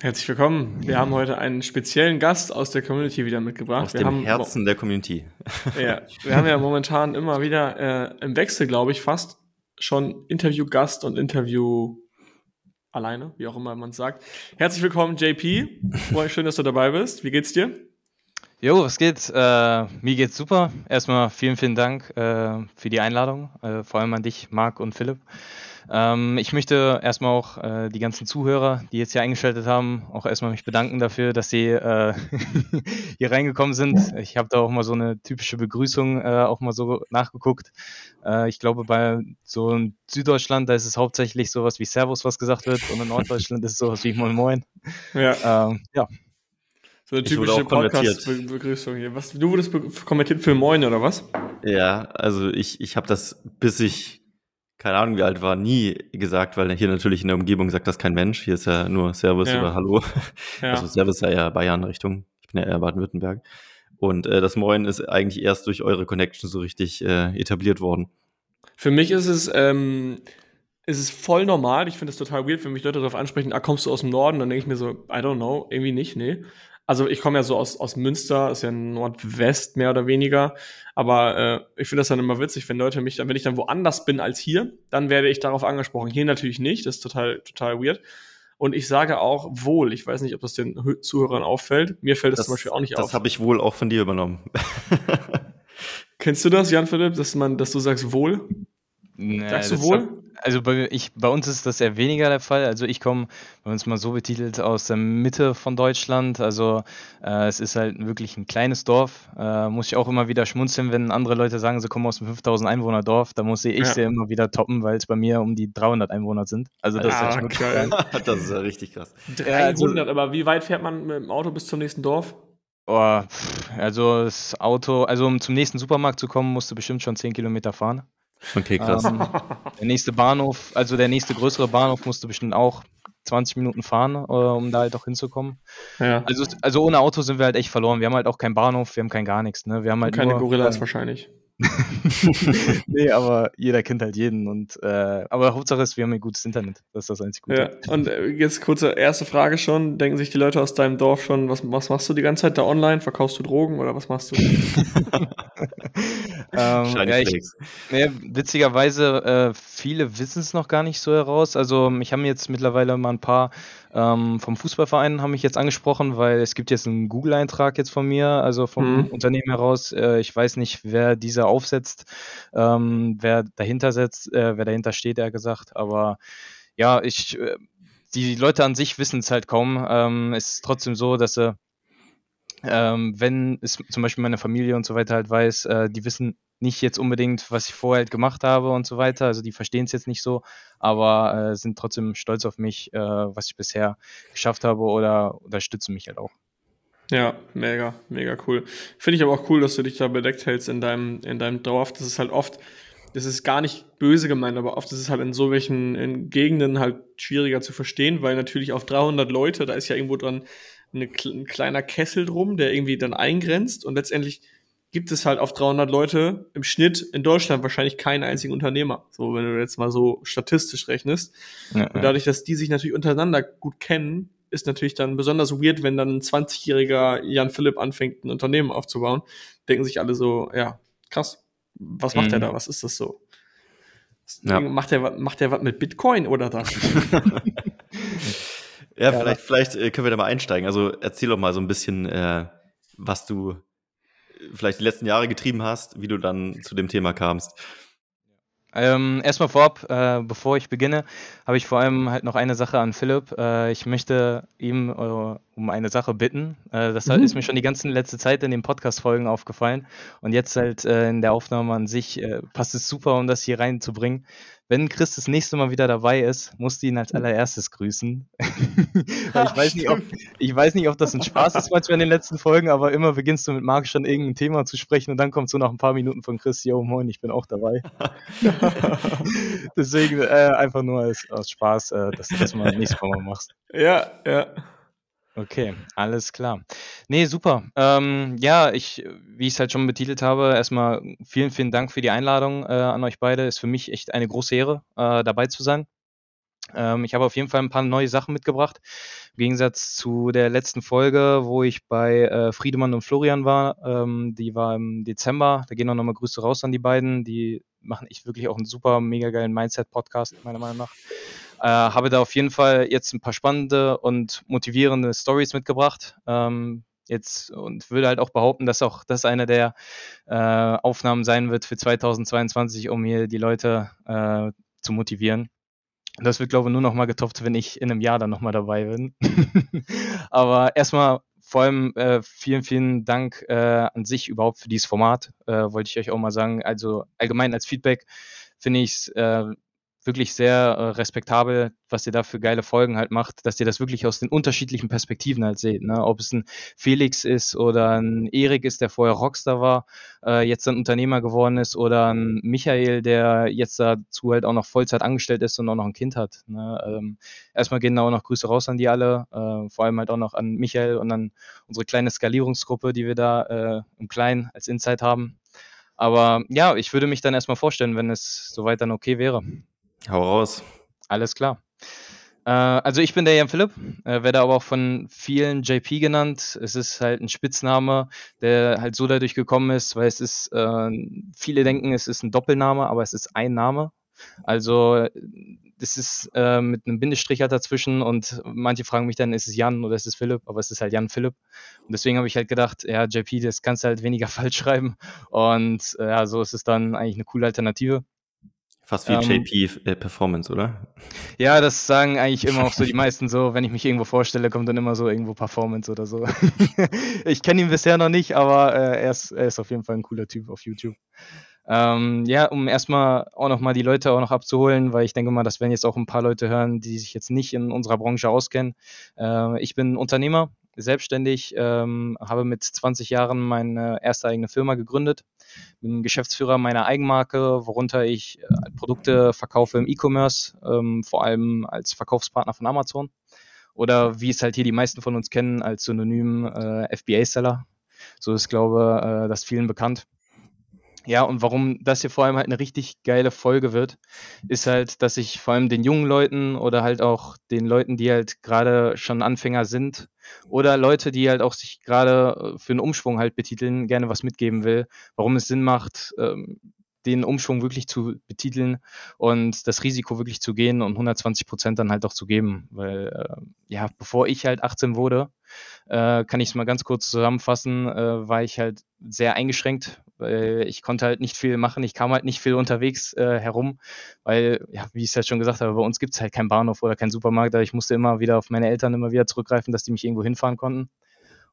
Herzlich willkommen. Wir haben heute einen speziellen Gast aus der Community wieder mitgebracht. Aus wir dem haben, Herzen der Community. Ja, wir haben ja momentan immer wieder äh, im Wechsel, glaube ich, fast schon Interviewgast und Interview alleine, wie auch immer man es sagt. Herzlich willkommen, JP. Schön, dass du dabei bist. Wie geht's dir? Jo, was geht? Äh, mir geht's super. Erstmal vielen, vielen Dank äh, für die Einladung, äh, vor allem an dich, Marc und Philipp. Ähm, ich möchte erstmal auch äh, die ganzen Zuhörer, die jetzt hier eingeschaltet haben, auch erstmal mich bedanken dafür, dass sie äh, hier reingekommen sind. Ich habe da auch mal so eine typische Begrüßung äh, auch mal so nachgeguckt. Äh, ich glaube, bei so in Süddeutschland, da ist es hauptsächlich sowas wie Servus, was gesagt wird, und in Norddeutschland ist es sowas wie Moin Moin. Ja. Ähm, ja. So eine typische Podcast-Begrüßung hier. Was, du wurdest kommentiert für Moin oder was? Ja, also ich, ich habe das, bis ich keine Ahnung, wie alt war, nie gesagt, weil hier natürlich in der Umgebung sagt das kein Mensch. Hier ist ja nur Servus ja. oder Hallo. Ja. Also Servus ist ja eher Bayern-Richtung. Ich bin ja eher Baden-Württemberg. Und äh, das Moin ist eigentlich erst durch eure Connection so richtig äh, etabliert worden. Für mich ist es, ähm, ist es voll normal. Ich finde es total weird, wenn mich Leute darauf ansprechen, ah, kommst du aus dem Norden? Dann denke ich mir so, I don't know, irgendwie nicht, nee. Also ich komme ja so aus, aus Münster, ist ja Nordwest mehr oder weniger. Aber äh, ich finde das dann immer witzig, wenn Leute mich dann, wenn ich dann woanders bin als hier, dann werde ich darauf angesprochen. Hier natürlich nicht, das ist total, total weird. Und ich sage auch wohl. Ich weiß nicht, ob das den Zuhörern auffällt. Mir fällt das, das zum Beispiel auch nicht das auf. Das habe ich wohl auch von dir übernommen. Kennst du das, Jan Philipp, dass man, dass du sagst wohl? Nee, Sagst du wohl? Also bei, ich, bei uns ist das eher weniger der Fall. Also ich komme, wenn man es mal so betitelt, aus der Mitte von Deutschland. Also äh, es ist halt wirklich ein kleines Dorf. Äh, muss ich auch immer wieder schmunzeln, wenn andere Leute sagen, sie kommen aus einem 5000 Einwohner Dorf. Da muss ich ja. sie immer wieder toppen, weil es bei mir um die 300 Einwohner sind. Also das ah, ist geil. das ist ja richtig krass. 300, also, aber wie weit fährt man mit dem Auto bis zum nächsten Dorf? Oh, also das Auto, also um zum nächsten Supermarkt zu kommen, musst du bestimmt schon 10 Kilometer fahren. Okay, krass. Ähm, der nächste Bahnhof, also der nächste größere Bahnhof musst du bestimmt auch 20 Minuten fahren, äh, um da halt auch hinzukommen. Ja. Also, also ohne Auto sind wir halt echt verloren. Wir haben halt auch keinen Bahnhof, wir haben kein gar nichts. Ne? Wir haben halt keine nur, Gorillas äh, wahrscheinlich. nee, aber jeder kennt halt jeden. Und, äh, aber Hauptsache ist, wir haben ein gutes Internet. Das ist das einzige Gute. Ja. Und äh, jetzt kurze erste Frage schon. Denken sich die Leute aus deinem Dorf schon, was, was machst du die ganze Zeit da online? Verkaufst du Drogen oder was machst du? ähm, ja, ich, ja, witzigerweise, äh, viele wissen es noch gar nicht so heraus. Also ich habe jetzt mittlerweile mal ein paar ähm, vom Fußballverein haben mich jetzt angesprochen, weil es gibt jetzt einen Google-Eintrag jetzt von mir, also vom mhm. Unternehmen heraus. Äh, ich weiß nicht, wer dieser aufsetzt, ähm, wer dahinter setzt, äh, wer dahinter steht, er gesagt. Aber ja, ich, äh, die Leute an sich wissen es halt kaum. Ähm, es ist trotzdem so, dass sie ähm, wenn es zum Beispiel meine Familie und so weiter halt weiß, äh, die wissen nicht jetzt unbedingt, was ich vorher halt gemacht habe und so weiter. Also die verstehen es jetzt nicht so, aber äh, sind trotzdem stolz auf mich, äh, was ich bisher geschafft habe oder unterstützen mich halt auch. Ja, mega, mega cool. Finde ich aber auch cool, dass du dich da bedeckt hältst in deinem, in deinem Dorf. Das ist halt oft, das ist gar nicht böse gemeint, aber oft ist es halt in so welchen in Gegenden halt schwieriger zu verstehen, weil natürlich auf 300 Leute, da ist ja irgendwo dran eine, ein kleiner Kessel drum, der irgendwie dann eingrenzt und letztendlich gibt es halt auf 300 Leute im Schnitt in Deutschland wahrscheinlich keinen einzigen Unternehmer. So, wenn du jetzt mal so statistisch rechnest. Ja, und dadurch, dass die sich natürlich untereinander gut kennen, ist natürlich dann besonders weird, wenn dann ein 20-jähriger Jan Philipp anfängt, ein Unternehmen aufzubauen. Denken sich alle so, ja, krass. Was macht mhm. er da? Was ist das so? Ja. Macht er macht was mit Bitcoin oder das? ja, vielleicht, vielleicht äh, können wir da mal einsteigen. Also erzähl doch mal so ein bisschen, äh, was du vielleicht die letzten Jahre getrieben hast, wie du dann zu dem Thema kamst. Ähm, erstmal vorab, äh, bevor ich beginne, habe ich vor allem halt noch eine Sache an Philipp. Äh, ich möchte ihm äh, um eine Sache bitten. Äh, das mhm. ist mir schon die ganze letzte Zeit in den Podcast-Folgen aufgefallen. Und jetzt halt äh, in der Aufnahme an sich äh, passt es super, um das hier reinzubringen wenn Chris das nächste Mal wieder dabei ist, musst du ihn als allererstes grüßen. ich, weiß nicht, ob, ich weiß nicht, ob das ein Spaß ist manchmal in den letzten Folgen, aber immer beginnst du mit Marc schon irgendein Thema zu sprechen und dann kommt so nach ein paar Minuten von Chris, yo moin, ich bin auch dabei. Deswegen äh, einfach nur als, aus Spaß, äh, dass du das mal nächstes Mal machst. Ja, ja. Okay, alles klar. Nee, super. Ähm, ja, ich, wie ich es halt schon betitelt habe, erstmal vielen, vielen Dank für die Einladung äh, an euch beide. Ist für mich echt eine große Ehre, äh, dabei zu sein. Ähm, ich habe auf jeden Fall ein paar neue Sachen mitgebracht. Im Gegensatz zu der letzten Folge, wo ich bei äh, Friedemann und Florian war. Ähm, die war im Dezember. Da gehen auch nochmal Grüße raus an die beiden. Die machen echt wirklich auch einen super, mega geilen Mindset-Podcast, meiner Meinung nach. Äh, habe da auf jeden Fall jetzt ein paar spannende und motivierende Stories mitgebracht. Ähm, jetzt und würde halt auch behaupten, dass auch das eine der äh, Aufnahmen sein wird für 2022, um hier die Leute äh, zu motivieren. Das wird, glaube ich, nur noch mal getopft, wenn ich in einem Jahr dann noch mal dabei bin. Aber erstmal vor allem äh, vielen, vielen Dank äh, an sich überhaupt für dieses Format, äh, wollte ich euch auch mal sagen. Also allgemein als Feedback finde ich es äh, wirklich sehr äh, respektabel, was ihr da für geile Folgen halt macht, dass ihr das wirklich aus den unterschiedlichen Perspektiven halt seht. Ne? Ob es ein Felix ist oder ein Erik ist, der vorher Rockstar war, äh, jetzt dann Unternehmer geworden ist oder ein Michael, der jetzt dazu halt auch noch Vollzeit angestellt ist und auch noch ein Kind hat. Ne? Ähm, erstmal gehen da auch noch Grüße raus an die alle, äh, vor allem halt auch noch an Michael und an unsere kleine Skalierungsgruppe, die wir da äh, im Kleinen als Insight haben. Aber ja, ich würde mich dann erstmal vorstellen, wenn es soweit dann okay wäre. Hau raus. Alles klar. Äh, also ich bin der Jan Philipp, äh, werde aber auch von vielen JP genannt. Es ist halt ein Spitzname, der halt so dadurch gekommen ist, weil es ist, äh, viele denken, es ist ein Doppelname, aber es ist ein Name. Also das ist mit einem Bindestrich halt dazwischen und manche fragen mich dann, ist es Jan oder ist es Philipp? Aber es ist halt Jan Philipp. Und deswegen habe ich halt gedacht, ja, JP, das kannst du halt weniger falsch schreiben. Und ja, so ist es dann eigentlich eine coole Alternative. Fast wie ähm, JP äh, Performance, oder? Ja, das sagen eigentlich immer auch so die meisten so, wenn ich mich irgendwo vorstelle, kommt dann immer so irgendwo Performance oder so. ich kenne ihn bisher noch nicht, aber äh, er, ist, er ist auf jeden Fall ein cooler Typ auf YouTube. Ähm, ja, um erstmal auch nochmal die Leute auch noch abzuholen, weil ich denke mal, das werden jetzt auch ein paar Leute hören, die sich jetzt nicht in unserer Branche auskennen. Äh, ich bin Unternehmer, selbstständig, ähm, habe mit 20 Jahren meine erste eigene Firma gegründet, bin Geschäftsführer meiner Eigenmarke, worunter ich äh, Produkte verkaufe im E-Commerce, ähm, vor allem als Verkaufspartner von Amazon oder wie es halt hier die meisten von uns kennen, als Synonym äh, FBA-Seller. So ist, glaube äh, das vielen bekannt. Ja, und warum das hier vor allem halt eine richtig geile Folge wird, ist halt, dass ich vor allem den jungen Leuten oder halt auch den Leuten, die halt gerade schon Anfänger sind oder Leute, die halt auch sich gerade äh, für einen Umschwung halt betiteln, gerne was mitgeben will, warum es Sinn macht, ähm, den Umschwung wirklich zu betiteln und das Risiko wirklich zu gehen und 120 Prozent dann halt auch zu geben. Weil, äh, ja, bevor ich halt 18 wurde, äh, kann ich es mal ganz kurz zusammenfassen, äh, war ich halt sehr eingeschränkt, weil ich konnte halt nicht viel machen, ich kam halt nicht viel unterwegs äh, herum, weil, ja, wie ich es halt schon gesagt habe, bei uns gibt es halt keinen Bahnhof oder keinen Supermarkt, ich musste immer wieder auf meine Eltern immer wieder zurückgreifen, dass die mich irgendwo hinfahren konnten.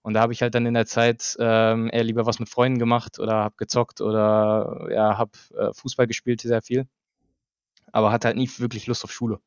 Und da habe ich halt dann in der Zeit ähm, eher lieber was mit Freunden gemacht oder habe gezockt oder ja, habe äh, Fußball gespielt sehr viel. Aber hatte halt nie wirklich Lust auf Schule.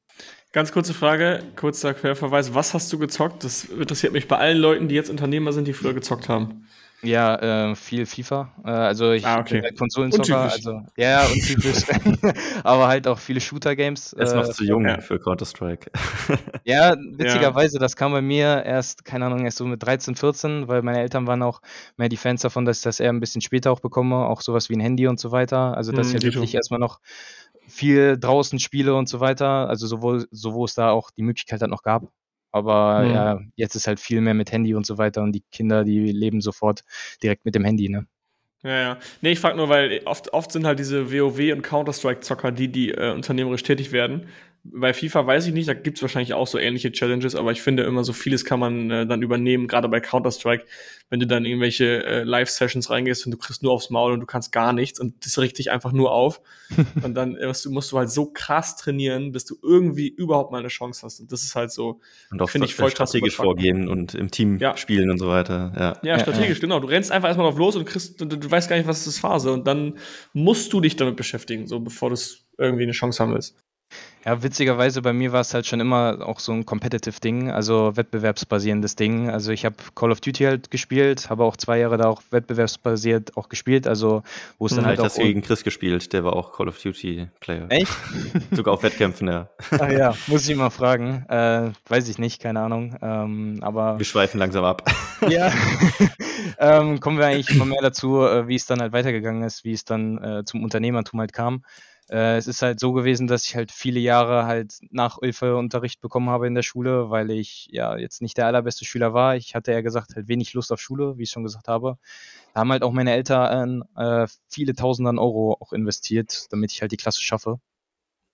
Ganz kurze Frage, kurzer Querverweis. Was hast du gezockt? Das interessiert mich bei allen Leuten, die jetzt Unternehmer sind, die früher gezockt haben. Ja, äh, viel FIFA. Äh, also ich ah, okay. bin Konsolenzocker, also ja, untypisch. aber halt auch viele Shooter-Games. Er ist äh, noch zu jung ja. für Counter-Strike. ja, witzigerweise, ja. das kam bei mir erst, keine Ahnung, erst so mit 13, 14, weil meine Eltern waren auch mehr die Fans davon, dass ich das eher ein bisschen später auch bekomme, auch sowas wie ein Handy und so weiter. Also dass hm, ich wirklich erstmal noch viel draußen spiele und so weiter. Also sowohl, so wo es da auch die Möglichkeit halt noch gab. Aber mhm. ja, jetzt ist halt viel mehr mit Handy und so weiter und die Kinder, die leben sofort direkt mit dem Handy, ne? Ja, ja. Nee, ich frage nur, weil oft, oft sind halt diese WoW und Counter-Strike-Zocker, die, die äh, unternehmerisch tätig werden. Bei FIFA weiß ich nicht, da gibt's wahrscheinlich auch so ähnliche Challenges, aber ich finde immer so vieles kann man äh, dann übernehmen, gerade bei Counter-Strike, wenn du dann irgendwelche äh, Live-Sessions reingehst und du kriegst nur aufs Maul und du kannst gar nichts und das riecht dich einfach nur auf. und dann musst du, musst du halt so krass trainieren, bis du irgendwie überhaupt mal eine Chance hast. Und das ist halt so, und auch finde ich voll strategisch vorgehen und im Team ja. spielen und so weiter. Ja, ja strategisch, ja, genau. Du rennst einfach erstmal drauf los und kriegst, du, du weißt gar nicht, was ist Phase. Und dann musst du dich damit beschäftigen, so bevor du irgendwie eine Chance haben willst. Ja, witzigerweise bei mir war es halt schon immer auch so ein Competitive-Ding, also wettbewerbsbasierendes Ding. Also ich habe Call of Duty halt gespielt, habe auch zwei Jahre da auch wettbewerbsbasiert auch gespielt, also wo es dann hm, halt auch... hast du gegen Chris gespielt, der war auch Call of Duty-Player. Echt? Sogar auf Wettkämpfen, ja. Ach ja, muss ich mal fragen. Äh, weiß ich nicht, keine Ahnung, ähm, aber... Wir schweifen langsam ab. ja, ähm, kommen wir eigentlich immer mehr dazu, äh, wie es dann halt weitergegangen ist, wie es dann äh, zum Unternehmertum halt kam. Äh, es ist halt so gewesen, dass ich halt viele Jahre halt Nachhilfeunterricht bekommen habe in der Schule, weil ich ja jetzt nicht der allerbeste Schüler war. Ich hatte ja gesagt halt wenig Lust auf Schule, wie ich schon gesagt habe. Da haben halt auch meine Eltern äh, viele Tausend Euro auch investiert, damit ich halt die Klasse schaffe.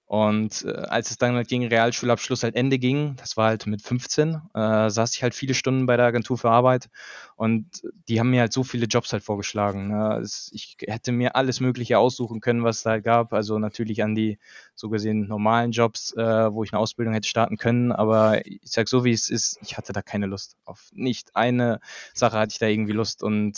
Und äh, als es dann halt gegen Realschulabschluss halt Ende ging, das war halt mit 15, äh, saß ich halt viele Stunden bei der Agentur für Arbeit und die haben mir halt so viele Jobs halt vorgeschlagen. Ne? Ich hätte mir alles Mögliche aussuchen können, was es da halt gab. Also natürlich an die so gesehen normalen Jobs, äh, wo ich eine Ausbildung hätte starten können. Aber ich sag so, wie es ist, ich hatte da keine Lust. Auf nicht eine Sache hatte ich da irgendwie Lust. Und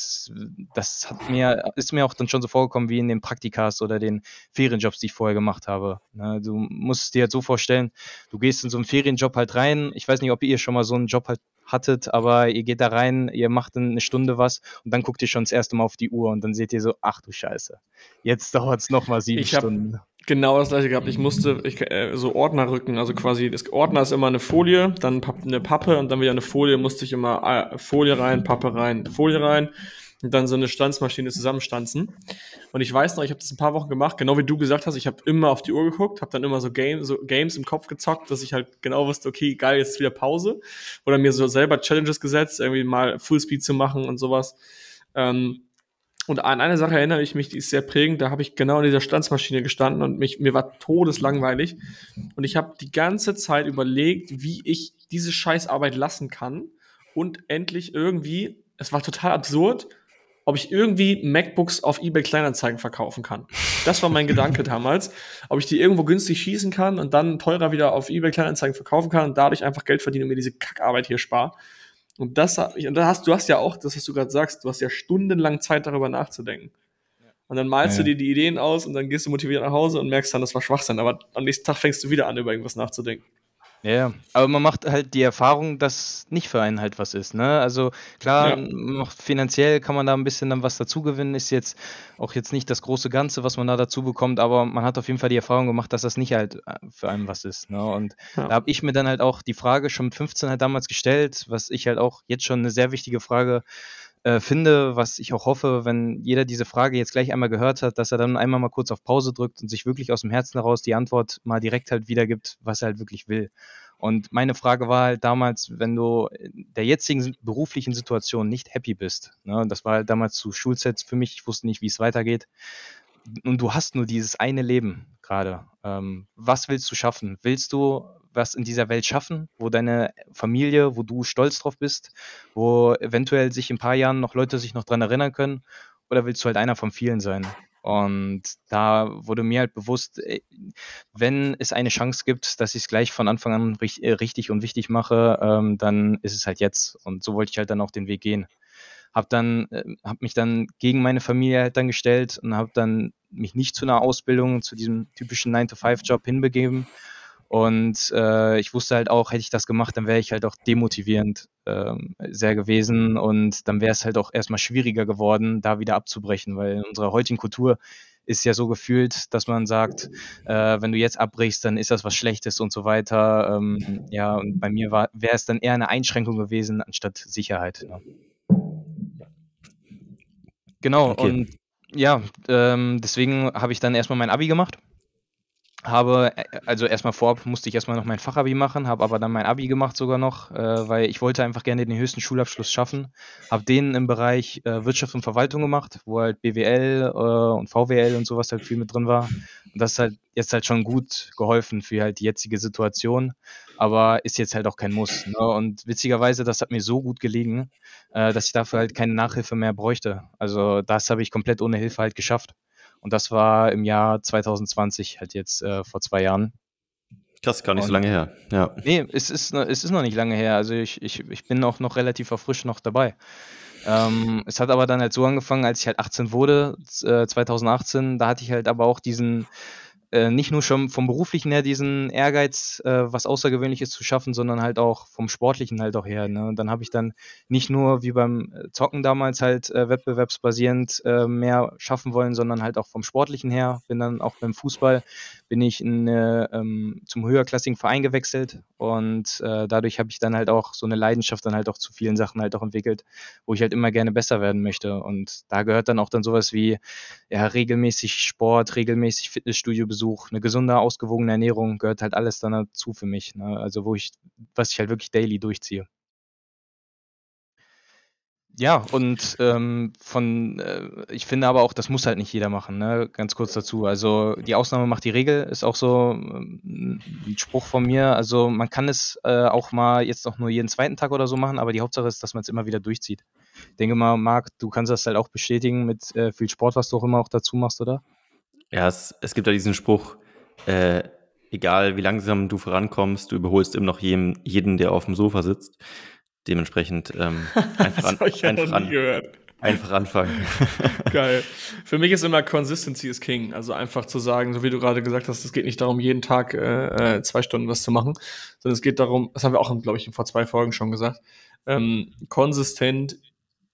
das hat mir, ist mir auch dann schon so vorgekommen wie in den Praktikas oder den Ferienjobs, die ich vorher gemacht habe. Ne? Du musst es dir halt so vorstellen, du gehst in so einen Ferienjob halt rein. Ich weiß nicht, ob ihr schon mal so einen Job halt hattet, aber ihr geht da rein, ihr macht dann eine Stunde was und dann guckt ihr schon das erste Mal auf die Uhr und dann seht ihr so, ach du Scheiße, jetzt dauert es nochmal sieben ich Stunden. Genau das gleiche gehabt. Ich musste ich, äh, so Ordner rücken, also quasi, das Ordner ist immer eine Folie, dann eine Pappe und dann wieder eine Folie, musste ich immer äh, Folie rein, Pappe rein, Folie rein und dann so eine Stanzmaschine zusammenstanzen. Und ich weiß noch, ich habe das ein paar Wochen gemacht, genau wie du gesagt hast, ich habe immer auf die Uhr geguckt, habe dann immer so, Game, so Games im Kopf gezockt, dass ich halt genau wusste, okay, geil, jetzt ist wieder Pause. Oder mir so selber Challenges gesetzt, irgendwie mal Fullspeed zu machen und sowas. Ähm, und an eine Sache erinnere ich mich, die ist sehr prägend. Da habe ich genau in dieser Stanzmaschine gestanden und mich, mir war todeslangweilig. Und ich habe die ganze Zeit überlegt, wie ich diese Scheißarbeit lassen kann und endlich irgendwie, es war total absurd, ob ich irgendwie MacBooks auf eBay Kleinanzeigen verkaufen kann. Das war mein Gedanke damals. Ob ich die irgendwo günstig schießen kann und dann teurer wieder auf eBay Kleinanzeigen verkaufen kann und dadurch einfach Geld verdiene und mir diese Kackarbeit hier spare. Und das und da hast du hast ja auch, das was du gerade sagst, du hast ja stundenlang Zeit darüber nachzudenken. Und dann malst ja. du dir die Ideen aus und dann gehst du motiviert nach Hause und merkst dann, das war Schwachsinn. Aber am nächsten Tag fängst du wieder an, über irgendwas nachzudenken. Ja, aber man macht halt die Erfahrung, dass nicht für einen halt was ist, ne? Also klar, ja. finanziell kann man da ein bisschen dann was dazu gewinnen, ist jetzt auch jetzt nicht das große Ganze, was man da dazu bekommt, aber man hat auf jeden Fall die Erfahrung gemacht, dass das nicht halt äh, für einen was ist, ne? Und ja. da habe ich mir dann halt auch die Frage schon mit 15 halt damals gestellt, was ich halt auch jetzt schon eine sehr wichtige Frage äh, finde, was ich auch hoffe, wenn jeder diese Frage jetzt gleich einmal gehört hat, dass er dann einmal mal kurz auf Pause drückt und sich wirklich aus dem Herzen heraus die Antwort mal direkt halt wiedergibt, was er halt wirklich will. Und meine Frage war halt damals, wenn du in der jetzigen beruflichen Situation nicht happy bist, ne, das war halt damals zu Schulsets für mich, ich wusste nicht, wie es weitergeht, und du hast nur dieses eine Leben gerade. Ähm, was willst du schaffen? Willst du was in dieser Welt schaffen, wo deine Familie, wo du stolz drauf bist, wo eventuell sich in ein paar Jahren noch Leute sich noch dran erinnern können? Oder willst du halt einer von vielen sein? Und da wurde mir halt bewusst, äh, wenn es eine Chance gibt, dass ich es gleich von Anfang an äh, richtig und wichtig mache, ähm, dann ist es halt jetzt. Und so wollte ich halt dann auch den Weg gehen. Hab dann, äh, hab mich dann gegen meine Familie halt dann gestellt und habe dann mich nicht zu einer Ausbildung, zu diesem typischen 9-to-5-Job hinbegeben, und äh, ich wusste halt auch, hätte ich das gemacht, dann wäre ich halt auch demotivierend äh, sehr gewesen und dann wäre es halt auch erstmal schwieriger geworden, da wieder abzubrechen, weil in unserer heutigen Kultur ist ja so gefühlt, dass man sagt, äh, wenn du jetzt abbrichst, dann ist das was Schlechtes und so weiter. Ähm, ja, und bei mir wäre es dann eher eine Einschränkung gewesen anstatt Sicherheit. Ne? Genau, okay. und ja, ähm, deswegen habe ich dann erstmal mein Abi gemacht habe, äh, also erstmal vorab musste ich erstmal noch mein Fachabi machen, habe aber dann mein Abi gemacht sogar noch, äh, weil ich wollte einfach gerne den höchsten Schulabschluss schaffen. Habe den im Bereich äh, Wirtschaft und Verwaltung gemacht, wo halt BWL äh, und VWL und sowas halt viel mit drin war. Und das ist halt jetzt halt schon gut geholfen für halt die jetzige Situation, aber ist jetzt halt auch kein Muss. Ne? Und witzigerweise, das hat mir so gut gelegen, äh, dass ich dafür halt keine Nachhilfe mehr bräuchte. Also das habe ich komplett ohne Hilfe halt geschafft. Und das war im Jahr 2020, halt jetzt äh, vor zwei Jahren. Krass, gar nicht und, so lange her. Ja. Nee, es ist, es ist noch nicht lange her. Also ich, ich, ich bin auch noch relativ erfrischt noch dabei. Ähm, es hat aber dann halt so angefangen, als ich halt 18 wurde, äh, 2018, da hatte ich halt aber auch diesen, äh, nicht nur schon vom beruflichen her diesen Ehrgeiz, äh, was Außergewöhnliches zu schaffen, sondern halt auch vom Sportlichen halt auch her. Ne? Und dann habe ich dann nicht nur wie beim äh, Zocken damals halt äh, wettbewerbsbasierend äh, mehr schaffen wollen, sondern halt auch vom Sportlichen her. Bin dann auch beim Fußball bin ich in, äh, ähm, zum höherklassigen Verein gewechselt und äh, dadurch habe ich dann halt auch so eine Leidenschaft dann halt auch zu vielen Sachen halt auch entwickelt, wo ich halt immer gerne besser werden möchte und da gehört dann auch dann sowas wie ja regelmäßig Sport, regelmäßig Fitnessstudio-Besuch, eine gesunde, ausgewogene Ernährung gehört halt alles dann dazu für mich, ne? also wo ich, was ich halt wirklich daily durchziehe. Ja, und ähm, von, äh, ich finde aber auch, das muss halt nicht jeder machen, ne? Ganz kurz dazu. Also die Ausnahme macht die Regel, ist auch so ähm, ein Spruch von mir. Also man kann es äh, auch mal jetzt auch nur jeden zweiten Tag oder so machen, aber die Hauptsache ist, dass man es immer wieder durchzieht. Ich denke mal, Marc, du kannst das halt auch bestätigen mit äh, viel Sport, was du auch immer auch dazu machst, oder? Ja, es, es gibt ja diesen Spruch, äh, egal wie langsam du vorankommst, du überholst immer noch jeden, jeden der auf dem Sofa sitzt. Dementsprechend ähm, einfach, an, einfach, an, einfach, anfangen. Geil. Für mich ist immer Consistency is King. Also einfach zu sagen, so wie du gerade gesagt hast, es geht nicht darum, jeden Tag äh, äh, zwei Stunden was zu machen, sondern es geht darum, das haben wir auch, glaube ich, vor zwei Folgen schon gesagt, ähm, konsistent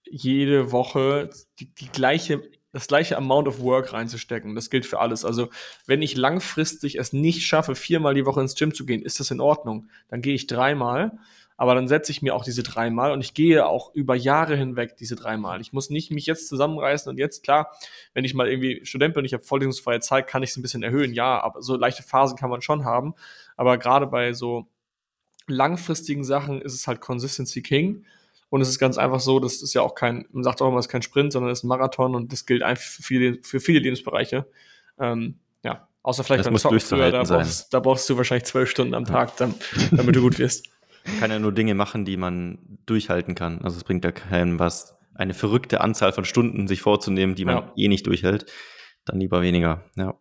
jede Woche die, die gleiche das gleiche Amount of Work reinzustecken. Das gilt für alles. Also, wenn ich langfristig es nicht schaffe, viermal die Woche ins Gym zu gehen, ist das in Ordnung. Dann gehe ich dreimal aber dann setze ich mir auch diese dreimal und ich gehe auch über Jahre hinweg diese dreimal. Ich muss nicht mich jetzt zusammenreißen und jetzt, klar, wenn ich mal irgendwie Student bin und ich habe vorlesungsfreie Zeit, kann ich es ein bisschen erhöhen, ja, aber so leichte Phasen kann man schon haben. Aber gerade bei so langfristigen Sachen ist es halt Consistency King. Und es ist ganz einfach so, das ist ja auch kein, man sagt auch immer, es ist kein Sprint, sondern es ist ein Marathon und das gilt einfach für viele, für viele Lebensbereiche. Ähm, ja, außer vielleicht beim Zocken früher, da brauchst, da brauchst, du wahrscheinlich zwölf Stunden am Tag, dann, damit du gut wirst. Man kann ja nur Dinge machen, die man durchhalten kann. Also es bringt ja keinem was, eine verrückte Anzahl von Stunden sich vorzunehmen, die man ja. eh nicht durchhält. Dann lieber weniger, ja.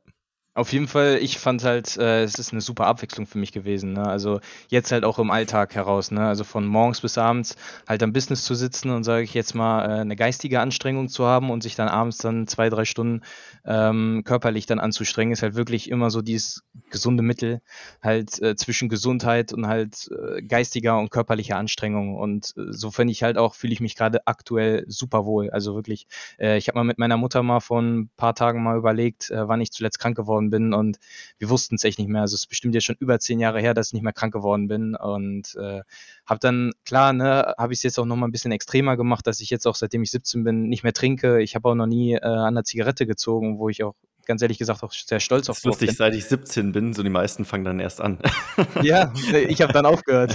Auf jeden Fall, ich fand halt, äh, es ist eine super Abwechslung für mich gewesen. Ne? Also jetzt halt auch im Alltag heraus. Ne? Also von morgens bis abends halt am Business zu sitzen und sage ich jetzt mal äh, eine geistige Anstrengung zu haben und sich dann abends dann zwei, drei Stunden ähm, körperlich dann anzustrengen, ist halt wirklich immer so dieses gesunde Mittel halt äh, zwischen Gesundheit und halt äh, geistiger und körperlicher Anstrengung. Und äh, so finde ich halt auch, fühle ich mich gerade aktuell super wohl. Also wirklich, äh, ich habe mal mit meiner Mutter mal vor ein paar Tagen mal überlegt, wann ich zuletzt krank geworden geworden bin und wir wussten es echt nicht mehr. Also es ist bestimmt jetzt schon über zehn Jahre her, dass ich nicht mehr krank geworden bin und äh, habe dann, klar, ne, habe ich es jetzt auch nochmal ein bisschen extremer gemacht, dass ich jetzt auch seitdem ich 17 bin nicht mehr trinke. Ich habe auch noch nie äh, an der Zigarette gezogen, wo ich auch ganz ehrlich gesagt auch sehr stolz auf das lustig, bin. seit ich 17 bin, so die meisten fangen dann erst an. ja, ich habe dann aufgehört.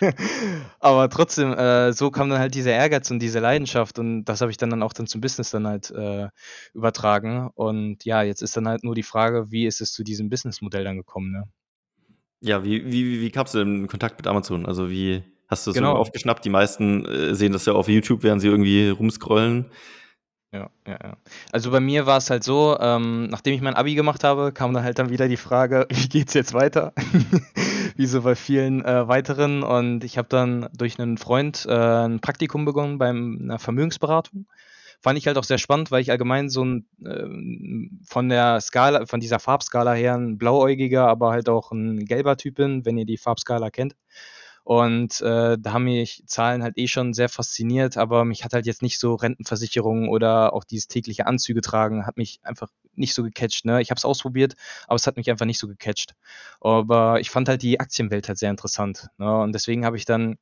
Aber trotzdem, äh, so kam dann halt dieser Ehrgeiz und diese Leidenschaft und das habe ich dann, dann auch dann zum Business dann halt äh, übertragen. Und ja, jetzt ist dann halt nur die Frage, wie ist es zu diesem Businessmodell dann gekommen, ne? Ja, wie, wie, wie kamst du in Kontakt mit Amazon? Also wie hast du es genau. so aufgeschnappt? Die meisten äh, sehen das ja auf YouTube, während sie irgendwie rumscrollen. Ja, ja, ja. Also bei mir war es halt so, ähm, nachdem ich mein Abi gemacht habe, kam dann halt dann wieder die Frage, wie geht's jetzt weiter? wie so bei vielen äh, weiteren. Und ich habe dann durch einen Freund äh, ein Praktikum begonnen bei einer Vermögensberatung. Fand ich halt auch sehr spannend, weil ich allgemein so ein äh, von der Skala, von dieser Farbskala her ein blauäugiger, aber halt auch ein gelber Typ bin, wenn ihr die Farbskala kennt. Und äh, da haben mich Zahlen halt eh schon sehr fasziniert, aber mich hat halt jetzt nicht so Rentenversicherung oder auch dieses tägliche Anzüge tragen, hat mich einfach nicht so gecatcht. Ne? Ich habe es ausprobiert, aber es hat mich einfach nicht so gecatcht. Aber ich fand halt die Aktienwelt halt sehr interessant. Ne? Und deswegen habe ich dann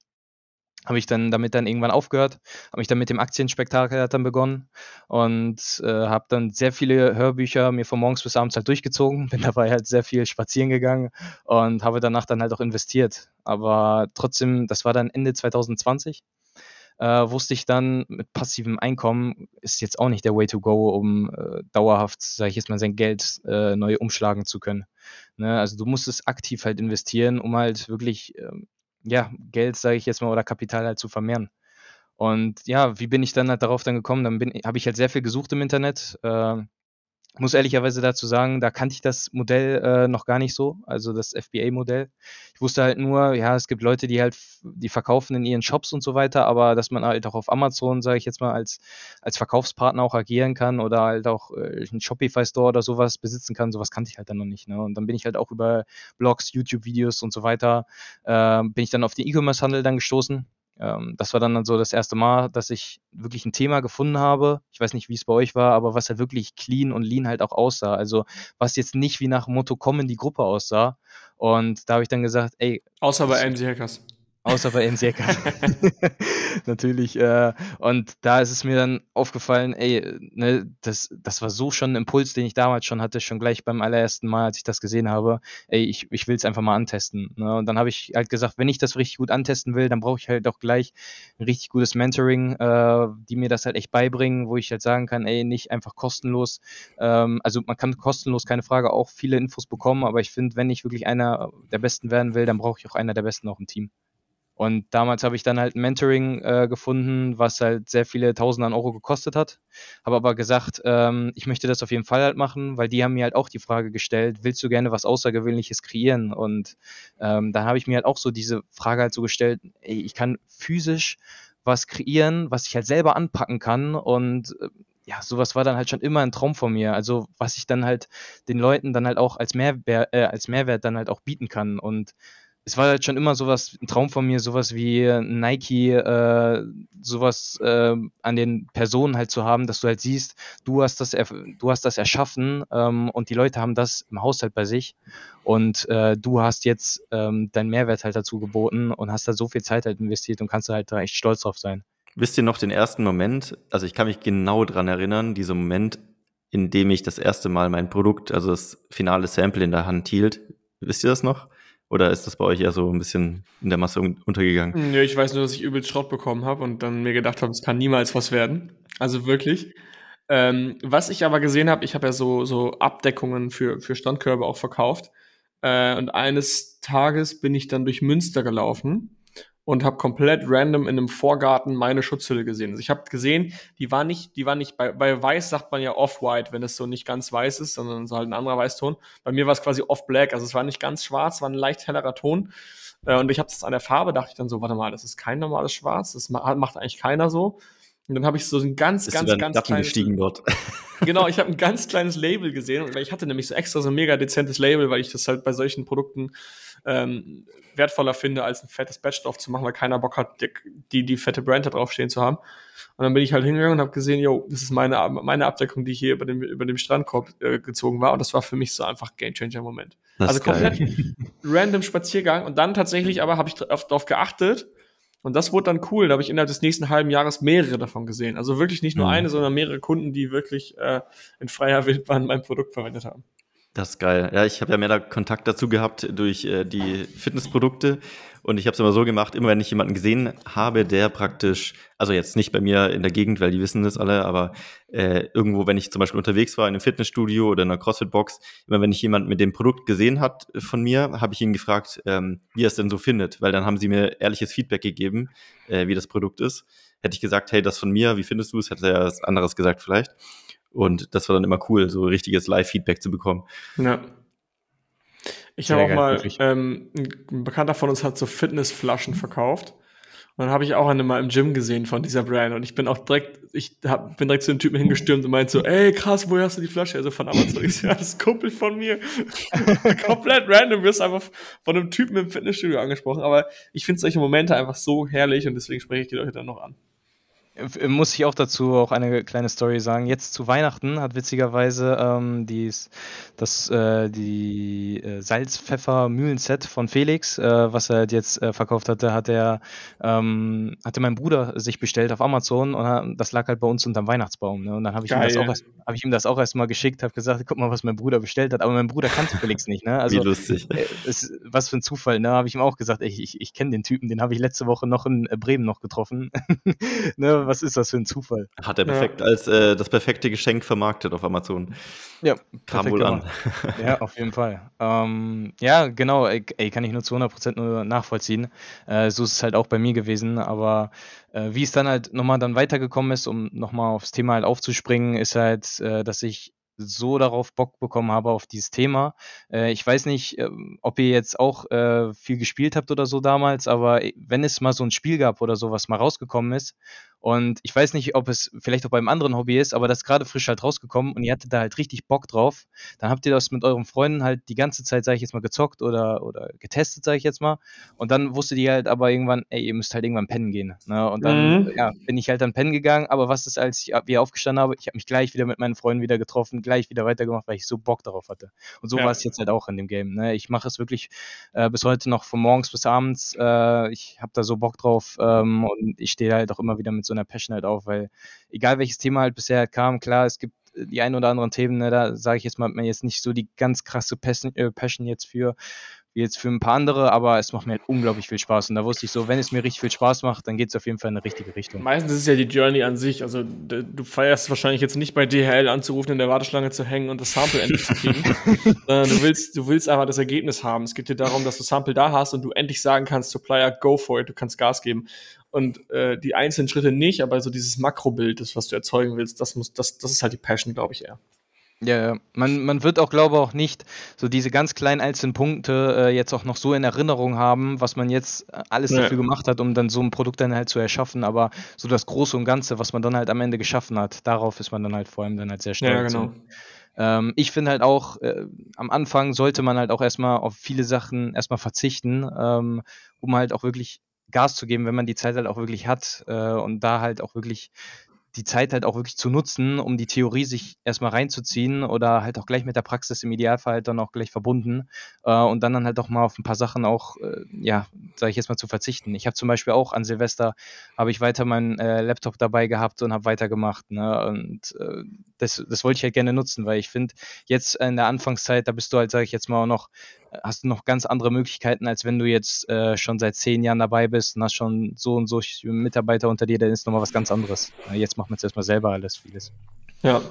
habe ich dann damit dann irgendwann aufgehört, habe mich dann mit dem Aktienspektakel dann begonnen und äh, habe dann sehr viele Hörbücher mir von morgens bis abends halt durchgezogen, bin dabei halt sehr viel spazieren gegangen und habe danach dann halt auch investiert. Aber trotzdem, das war dann Ende 2020, äh, wusste ich dann, mit passivem Einkommen ist jetzt auch nicht der Way to go, um äh, dauerhaft, sage ich jetzt mal, sein Geld äh, neu umschlagen zu können. Ne? Also du musst es aktiv halt investieren, um halt wirklich ähm, ja, Geld, sage ich jetzt mal, oder Kapital halt zu vermehren. Und ja, wie bin ich dann halt darauf dann gekommen? Dann habe ich halt sehr viel gesucht im Internet. Äh, muss ehrlicherweise dazu sagen, da kannte ich das Modell äh, noch gar nicht so, also das FBA-Modell. Ich wusste halt nur, ja, es gibt Leute, die halt, die verkaufen in ihren Shops und so weiter, aber dass man halt auch auf Amazon, sage ich jetzt mal, als, als Verkaufspartner auch agieren kann oder halt auch äh, einen Shopify-Store oder sowas besitzen kann, sowas kannte ich halt dann noch nicht. Ne? Und dann bin ich halt auch über Blogs, YouTube-Videos und so weiter, äh, bin ich dann auf den E-Commerce-Handel dann gestoßen ähm, das war dann so das erste Mal, dass ich wirklich ein Thema gefunden habe. Ich weiß nicht, wie es bei euch war, aber was halt wirklich clean und lean halt auch aussah. Also was jetzt nicht wie nach Motto kommen die Gruppe aussah. Und da habe ich dann gesagt, ey. Außer bei AMC Hackers. Außer bei NCK. Natürlich. Äh, und da ist es mir dann aufgefallen, ey, ne, das, das war so schon ein Impuls, den ich damals schon hatte, schon gleich beim allerersten Mal, als ich das gesehen habe. Ey, ich, ich will es einfach mal antesten. Ne? Und dann habe ich halt gesagt, wenn ich das richtig gut antesten will, dann brauche ich halt auch gleich ein richtig gutes Mentoring, äh, die mir das halt echt beibringen, wo ich halt sagen kann, ey, nicht einfach kostenlos. Ähm, also man kann kostenlos, keine Frage, auch viele Infos bekommen, aber ich finde, wenn ich wirklich einer der Besten werden will, dann brauche ich auch einer der Besten auch im Team. Und damals habe ich dann halt ein Mentoring äh, gefunden, was halt sehr viele Tausende an Euro gekostet hat. Habe aber gesagt, ähm, ich möchte das auf jeden Fall halt machen, weil die haben mir halt auch die Frage gestellt, willst du gerne was Außergewöhnliches kreieren? Und ähm, dann habe ich mir halt auch so diese Frage halt so gestellt, ey, ich kann physisch was kreieren, was ich halt selber anpacken kann und äh, ja, sowas war dann halt schon immer ein Traum von mir. Also was ich dann halt den Leuten dann halt auch als, Mehrwert, äh, als Mehrwert dann halt auch bieten kann. Und es war halt schon immer sowas, ein Traum von mir, sowas wie Nike, äh, sowas äh, an den Personen halt zu haben, dass du halt siehst, du hast das, du hast das erschaffen ähm, und die Leute haben das im Haushalt bei sich und äh, du hast jetzt ähm, deinen Mehrwert halt dazu geboten und hast da so viel Zeit halt investiert und kannst da halt da echt stolz drauf sein. Wisst ihr noch den ersten Moment? Also ich kann mich genau dran erinnern, dieser Moment, in dem ich das erste Mal mein Produkt, also das finale Sample in der Hand hielt. Wisst ihr das noch? Oder ist das bei euch eher so ein bisschen in der Masse untergegangen? Nö, ich weiß nur, dass ich übel Schrott bekommen habe und dann mir gedacht habe, es kann niemals was werden. Also wirklich. Ähm, was ich aber gesehen habe, ich habe ja so, so Abdeckungen für, für Standkörbe auch verkauft. Äh, und eines Tages bin ich dann durch Münster gelaufen und habe komplett random in einem Vorgarten meine Schutzhülle gesehen. Also ich habe gesehen, die war nicht, die war nicht bei, bei weiß sagt man ja off-white, wenn es so nicht ganz weiß ist, sondern so halt ein anderer Weißton. Bei mir war es quasi off-black, also es war nicht ganz schwarz, war ein leicht hellerer Ton. Äh, und ich habe das an der Farbe, dachte ich dann so, warte mal, das ist kein normales Schwarz, das macht eigentlich keiner so. Und dann habe ich so ein ganz, Bist ganz, ganz kleines... gestiegen dort. genau, ich habe ein ganz kleines Label gesehen, ich hatte nämlich so extra so ein mega dezentes Label, weil ich das halt bei solchen Produkten ähm, wertvoller finde, als ein fettes Batch drauf zu machen, weil keiner Bock hat, die, die, fette Brand da draufstehen zu haben. Und dann bin ich halt hingegangen und habe gesehen, yo, das ist meine, meine Abdeckung, die hier über dem, über dem Strandkorb äh, gezogen war. Und das war für mich so einfach Game Changer Moment. also komplett random Spaziergang. Und dann tatsächlich aber habe ich darauf geachtet. Und das wurde dann cool. Da habe ich innerhalb des nächsten halben Jahres mehrere davon gesehen. Also wirklich nicht nur mhm. eine, sondern mehrere Kunden, die wirklich äh, in freier Wildbahn mein Produkt verwendet haben. Das ist geil. Ja, ich habe ja mehr da Kontakt dazu gehabt durch äh, die Fitnessprodukte. Und ich habe es immer so gemacht, immer wenn ich jemanden gesehen habe, der praktisch, also jetzt nicht bei mir in der Gegend, weil die wissen das alle, aber äh, irgendwo, wenn ich zum Beispiel unterwegs war in einem Fitnessstudio oder in einer CrossFit-Box, immer wenn ich jemanden mit dem Produkt gesehen hat von mir, habe ich ihn gefragt, ähm, wie er es denn so findet, weil dann haben sie mir ehrliches Feedback gegeben, äh, wie das Produkt ist. Hätte ich gesagt, hey, das von mir, wie findest du es? Hätte er was anderes gesagt vielleicht. Und das war dann immer cool, so richtiges Live-Feedback zu bekommen. Ja. Ich habe auch mal, ähm, ein Bekannter von uns hat so Fitnessflaschen verkauft. Und dann habe ich auch eine mal im Gym gesehen von dieser Brand. Und ich bin auch direkt, ich hab, bin direkt zu dem Typen hingestürmt und meinte so, ey, krass, woher hast du die Flasche? Also von Amazon. Ich so, ja, das ist Kumpel von mir. Komplett random, wirst einfach von einem Typen im Fitnessstudio angesprochen. Aber ich finde solche Momente einfach so herrlich und deswegen spreche ich die Leute dann noch an. Muss ich auch dazu auch eine kleine Story sagen. Jetzt zu Weihnachten hat witzigerweise ähm, dies, das, äh, die äh, Salz-Pfeffer-Mühlenset von Felix, äh, was er jetzt äh, verkauft hatte, hat er, ähm, hatte mein Bruder sich bestellt auf Amazon und das lag halt bei uns unterm Weihnachtsbaum. Ne? Und dann habe ich, ihm das auch erst, hab ich ihm das auch erstmal geschickt, habe gesagt, guck mal, was mein Bruder bestellt hat. Aber mein Bruder kannte Felix nicht. Ne? Also, Wie lustig. Äh, was für ein Zufall. Ne? Habe ich ihm auch gesagt, ey, ich, ich kenne den Typen, den habe ich letzte Woche noch in äh, Bremen noch getroffen. ne? Was ist das für ein Zufall? Hat er perfekt ja. als äh, das perfekte Geschenk vermarktet auf Amazon. Ja, kam wohl an. ja, auf jeden Fall. Ähm, ja, genau, ey, kann ich nur zu 100% nur nachvollziehen. Äh, so ist es halt auch bei mir gewesen, aber äh, wie es dann halt nochmal dann weitergekommen ist, um nochmal aufs Thema halt aufzuspringen, ist halt, äh, dass ich so darauf Bock bekommen habe auf dieses Thema. Äh, ich weiß nicht, äh, ob ihr jetzt auch äh, viel gespielt habt oder so damals, aber wenn es mal so ein Spiel gab oder so, was mal rausgekommen ist und ich weiß nicht, ob es vielleicht auch beim anderen Hobby ist, aber das ist gerade frisch halt rausgekommen und ihr hattet da halt richtig Bock drauf. Dann habt ihr das mit euren Freunden halt die ganze Zeit, sage ich jetzt mal, gezockt oder, oder getestet, sage ich jetzt mal. Und dann wusstet ihr halt aber irgendwann, ey, ihr müsst halt irgendwann pennen gehen. Ne? Und dann mhm. ja, bin ich halt dann pennen gegangen. Aber was ist, als ich wieder aufgestanden habe, ich habe mich gleich wieder mit meinen Freunden wieder getroffen, gleich wieder weitergemacht, weil ich so Bock darauf hatte. Und so ja. war es jetzt halt auch in dem Game. Ne? Ich mache es wirklich äh, bis heute noch von morgens bis abends. Äh, ich habe da so Bock drauf ähm, und ich stehe halt auch immer wieder mit so einer Passion halt auf, weil egal welches Thema halt bisher kam, klar, es gibt die ein oder anderen Themen, ne, da sage ich jetzt mal, mir jetzt nicht so die ganz krasse Passion, äh, Passion jetzt für, wie jetzt für ein paar andere, aber es macht mir halt unglaublich viel Spaß. Und da wusste ich so, wenn es mir richtig viel Spaß macht, dann geht es auf jeden Fall in eine richtige Richtung. Meistens ist es ja die Journey an sich. Also du feierst wahrscheinlich jetzt nicht bei DHL anzurufen, in der Warteschlange zu hängen und das Sample endlich zu kriegen. Sondern du willst, du willst einfach das Ergebnis haben. Es geht dir darum, dass du Sample da hast und du endlich sagen kannst, Supplier, go for it, du kannst Gas geben. Und äh, die einzelnen Schritte nicht, aber so dieses Makrobild, das, was du erzeugen willst, das muss, das, das ist halt die Passion, glaube ich, eher. Ja, ja. Man, man wird auch, glaube ich, auch nicht so diese ganz kleinen einzelnen Punkte äh, jetzt auch noch so in Erinnerung haben, was man jetzt äh, alles ja. dafür gemacht hat, um dann so ein Produkt dann halt zu erschaffen. Aber so das Große und Ganze, was man dann halt am Ende geschaffen hat, darauf ist man dann halt vor allem dann halt sehr stolz. Ja, genau. Ähm, ich finde halt auch, äh, am Anfang sollte man halt auch erstmal auf viele Sachen erstmal verzichten, ähm, um halt auch wirklich Gas zu geben, wenn man die Zeit halt auch wirklich hat äh, und da halt auch wirklich die Zeit halt auch wirklich zu nutzen, um die Theorie sich erstmal reinzuziehen oder halt auch gleich mit der Praxis im Idealfall halt dann auch gleich verbunden äh, und dann dann halt auch mal auf ein paar Sachen auch, äh, ja, sage ich jetzt mal zu verzichten. Ich habe zum Beispiel auch an Silvester, habe ich weiter meinen äh, Laptop dabei gehabt und habe weitergemacht. Ne? Und äh, das, das wollte ich halt gerne nutzen, weil ich finde, jetzt in der Anfangszeit, da bist du halt, sage ich jetzt mal, auch noch hast du noch ganz andere Möglichkeiten, als wenn du jetzt äh, schon seit zehn Jahren dabei bist und hast schon so und so Mitarbeiter unter dir, dann ist nochmal was ganz anderes. Jetzt macht man es erstmal selber alles vieles. Ja,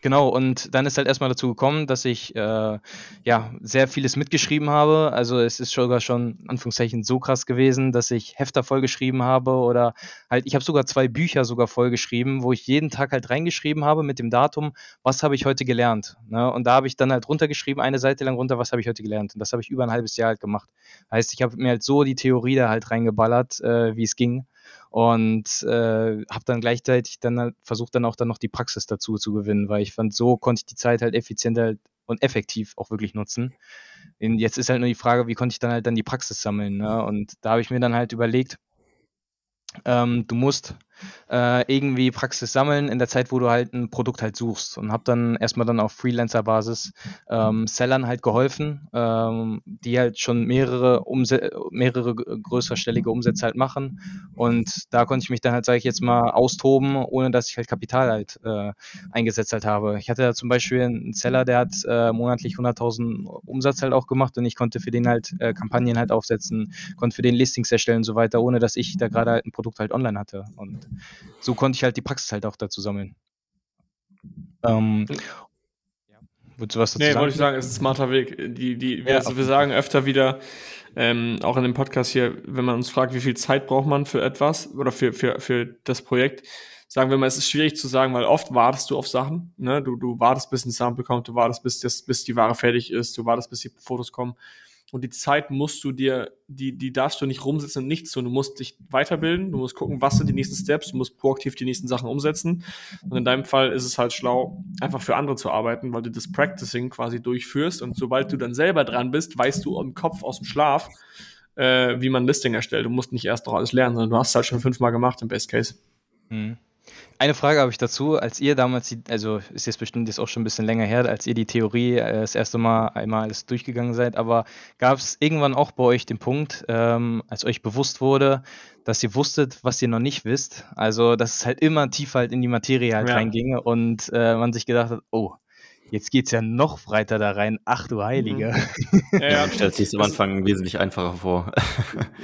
Genau, und dann ist halt erstmal dazu gekommen, dass ich äh, ja sehr vieles mitgeschrieben habe. Also es ist sogar schon Anführungszeichen so krass gewesen, dass ich Hefter vollgeschrieben habe oder halt, ich habe sogar zwei Bücher sogar vollgeschrieben, wo ich jeden Tag halt reingeschrieben habe mit dem Datum, was habe ich heute gelernt. Ne? Und da habe ich dann halt runtergeschrieben, eine Seite lang runter, was habe ich heute gelernt. Und das habe ich über ein halbes Jahr halt gemacht. Heißt, ich habe mir halt so die Theorie da halt reingeballert, äh, wie es ging und äh, habe dann gleichzeitig dann halt versucht dann auch dann noch die Praxis dazu zu gewinnen, weil ich fand, so konnte ich die Zeit halt effizienter und effektiv auch wirklich nutzen. Und jetzt ist halt nur die Frage, wie konnte ich dann halt dann die Praxis sammeln. Ne? Und da habe ich mir dann halt überlegt, ähm, du musst äh, irgendwie Praxis sammeln in der Zeit, wo du halt ein Produkt halt suchst und habe dann erstmal dann auf Freelancer-Basis ähm, Sellern halt geholfen, ähm, die halt schon mehrere Umse mehrere größerstellige Umsätze halt machen und da konnte ich mich dann halt, sage ich jetzt mal, austoben, ohne dass ich halt Kapital halt äh, eingesetzt halt habe. Ich hatte da zum Beispiel einen Seller, der hat äh, monatlich 100.000 Umsatz halt auch gemacht und ich konnte für den halt äh, Kampagnen halt aufsetzen, konnte für den Listings erstellen und so weiter, ohne dass ich da gerade halt ein Produkt halt online hatte und so konnte ich halt die Praxis halt auch dazu sammeln. Ähm, ja. Würdest du was dazu nee, sagen? wollte ich sagen, es ist ein smarter Weg. Die, die, wir, ja, also wir sagen öfter wieder, ähm, auch in dem Podcast hier, wenn man uns fragt, wie viel Zeit braucht man für etwas oder für, für, für das Projekt, sagen wir mal, es ist schwierig zu sagen, weil oft wartest du auf Sachen. Ne? Du, du wartest, bis ein Sample kommt, du wartest, bis, das, bis die Ware fertig ist, du wartest, bis die Fotos kommen. Und die Zeit musst du dir, die, die darfst du nicht rumsitzen und nichts tun. Du musst dich weiterbilden, du musst gucken, was sind die nächsten Steps, du musst proaktiv die nächsten Sachen umsetzen. Und in deinem Fall ist es halt schlau, einfach für andere zu arbeiten, weil du das Practicing quasi durchführst. Und sobald du dann selber dran bist, weißt du im Kopf aus dem Schlaf, äh, wie man ein Listing erstellt. Du musst nicht erst noch alles lernen, sondern du hast es halt schon fünfmal gemacht im Best Case. Mhm. Eine Frage habe ich dazu, als ihr damals, also ist jetzt bestimmt jetzt auch schon ein bisschen länger her, als ihr die Theorie äh, das erste Mal einmal alles durchgegangen seid, aber gab es irgendwann auch bei euch den Punkt, ähm, als euch bewusst wurde, dass ihr wusstet, was ihr noch nicht wisst, also dass es halt immer tiefer halt in die Materie halt ja. reinginge und äh, man sich gedacht hat, oh, Jetzt geht es ja noch breiter da rein. Ach du Heilige. Mhm. Ja, ja. Stellt sich am Anfang wesentlich einfacher vor.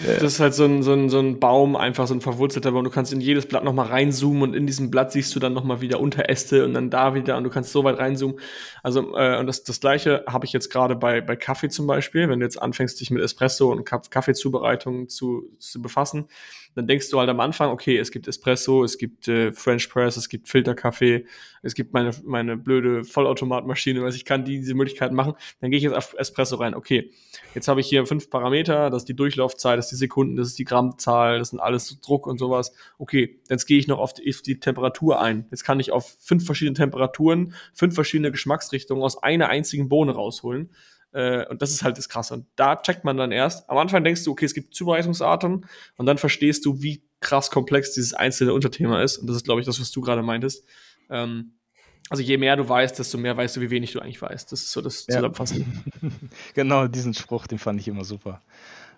das ist halt so ein, so, ein, so ein Baum, einfach so ein verwurzelter Baum. Du kannst in jedes Blatt nochmal reinzoomen und in diesem Blatt siehst du dann nochmal wieder Unteräste und dann da wieder und du kannst so weit reinzoomen. Also, äh, und das, das gleiche habe ich jetzt gerade bei, bei Kaffee zum Beispiel. Wenn du jetzt anfängst, dich mit Espresso und Kaffeezubereitung zu, zu befassen, dann denkst du halt am Anfang, okay, es gibt Espresso, es gibt äh, French Press, es gibt Filterkaffee, es gibt meine, meine blöde Vollautomatmaschine, also ich kann diese Möglichkeiten machen. Dann gehe ich jetzt auf Espresso rein. Okay, jetzt habe ich hier fünf Parameter, das ist die Durchlaufzeit, das ist die Sekunden, das ist die Grammzahl, das sind alles Druck und sowas. Okay, jetzt gehe ich noch auf die, auf die Temperatur ein. Jetzt kann ich auf fünf verschiedene Temperaturen, fünf verschiedene Geschmacksrichtungen aus einer einzigen Bohne rausholen. Äh, und das ist halt das Krasse. Und da checkt man dann erst. Am Anfang denkst du, okay, es gibt Zubereitungsarten und dann verstehst du, wie krass komplex dieses einzelne Unterthema ist. Und das ist, glaube ich, das, was du gerade meintest. Ähm, also je mehr du weißt, desto mehr weißt du, wie wenig du eigentlich weißt. Das ist so das ja. Zusammenfassen. genau, diesen Spruch, den fand ich immer super.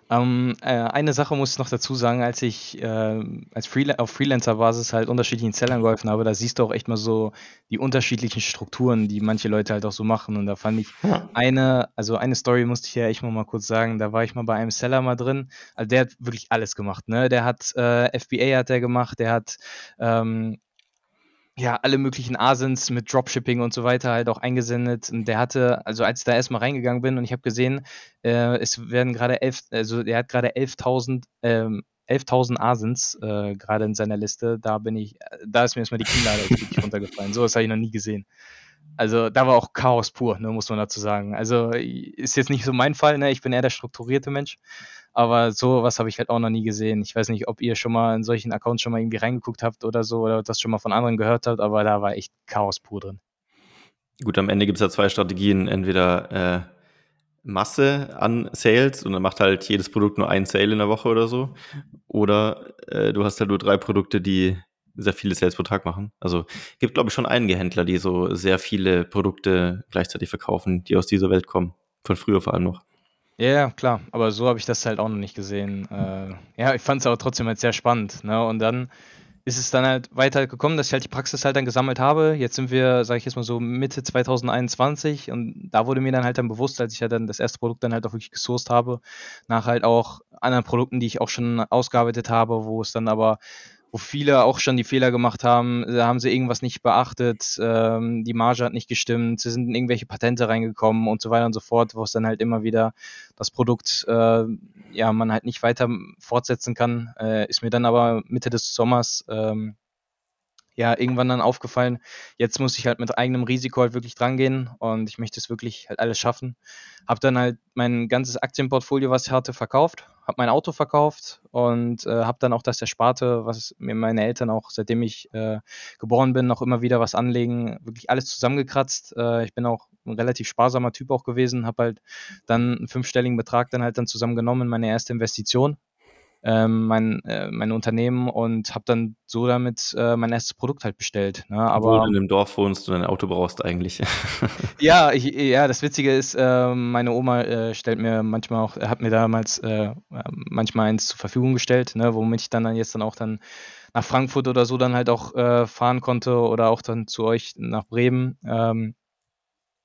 Ähm, äh, eine Sache muss ich noch dazu sagen, als ich äh, als Freela auf Freelancer-Basis halt unterschiedlichen Sellern geholfen habe, da siehst du auch echt mal so die unterschiedlichen Strukturen, die manche Leute halt auch so machen. Und da fand ich eine, also eine Story musste ich ja echt mal, mal kurz sagen, da war ich mal bei einem Seller mal drin. Also der hat wirklich alles gemacht, ne? Der hat äh, FBA hat der gemacht, der hat ähm, ja, alle möglichen Asins mit Dropshipping und so weiter halt auch eingesendet. Und der hatte, also als ich da erstmal reingegangen bin und ich habe gesehen, äh, es werden gerade elf, also er hat gerade 11.000 ähm, 11.000 Asins äh, gerade in seiner Liste. Da bin ich, da ist mir erstmal die Kinnlade wirklich runtergefallen. So was habe ich noch nie gesehen. Also da war auch Chaos pur, ne, muss man dazu sagen. Also ist jetzt nicht so mein Fall, ne? Ich bin eher der strukturierte Mensch. Aber so was habe ich halt auch noch nie gesehen. Ich weiß nicht, ob ihr schon mal in solchen Accounts schon mal irgendwie reingeguckt habt oder so oder das schon mal von anderen gehört habt, aber da war echt Chaos pur drin. Gut, am Ende gibt es ja zwei Strategien. Entweder äh, Masse an Sales und dann macht halt jedes Produkt nur ein Sale in der Woche oder so. Oder äh, du hast halt nur drei Produkte, die sehr viele Sales pro Tag machen. Also gibt, glaube ich, schon einige Händler, die so sehr viele Produkte gleichzeitig verkaufen, die aus dieser Welt kommen. Von früher vor allem noch. Ja, klar, aber so habe ich das halt auch noch nicht gesehen. Äh, ja, ich fand es aber trotzdem halt sehr spannend. Ne? Und dann ist es dann halt weiter gekommen, dass ich halt die Praxis halt dann gesammelt habe. Jetzt sind wir, sage ich jetzt mal so, Mitte 2021 und da wurde mir dann halt dann bewusst, als ich halt dann das erste Produkt dann halt auch wirklich gesourced habe, nach halt auch anderen Produkten, die ich auch schon ausgearbeitet habe, wo es dann aber wo viele auch schon die Fehler gemacht haben, da haben sie irgendwas nicht beachtet, ähm, die Marge hat nicht gestimmt, sie sind in irgendwelche Patente reingekommen und so weiter und so fort, wo es dann halt immer wieder das Produkt, äh, ja, man halt nicht weiter fortsetzen kann, äh, ist mir dann aber Mitte des Sommers ähm, ja irgendwann dann aufgefallen, jetzt muss ich halt mit eigenem Risiko halt wirklich drangehen und ich möchte es wirklich halt alles schaffen. Hab dann halt mein ganzes Aktienportfolio, was ich hatte, verkauft, habe mein Auto verkauft und äh, habe dann auch das Ersparte, was mir meine Eltern auch seitdem ich äh, geboren bin, noch immer wieder was anlegen, wirklich alles zusammengekratzt. Äh, ich bin auch ein relativ sparsamer Typ auch gewesen, habe halt dann einen fünfstelligen Betrag dann halt dann zusammengenommen, meine erste Investition ähm, mein, äh, mein Unternehmen und habe dann so damit äh, mein erstes Produkt halt bestellt. Ne? Aber Wo du in einem Dorf wohnst und ein Auto brauchst eigentlich. ja, ich, ja, das Witzige ist, äh, meine Oma äh, stellt mir manchmal auch, hat mir damals äh, manchmal eins zur Verfügung gestellt, ne? womit ich dann jetzt dann auch dann nach Frankfurt oder so dann halt auch äh, fahren konnte oder auch dann zu euch nach Bremen. Ähm,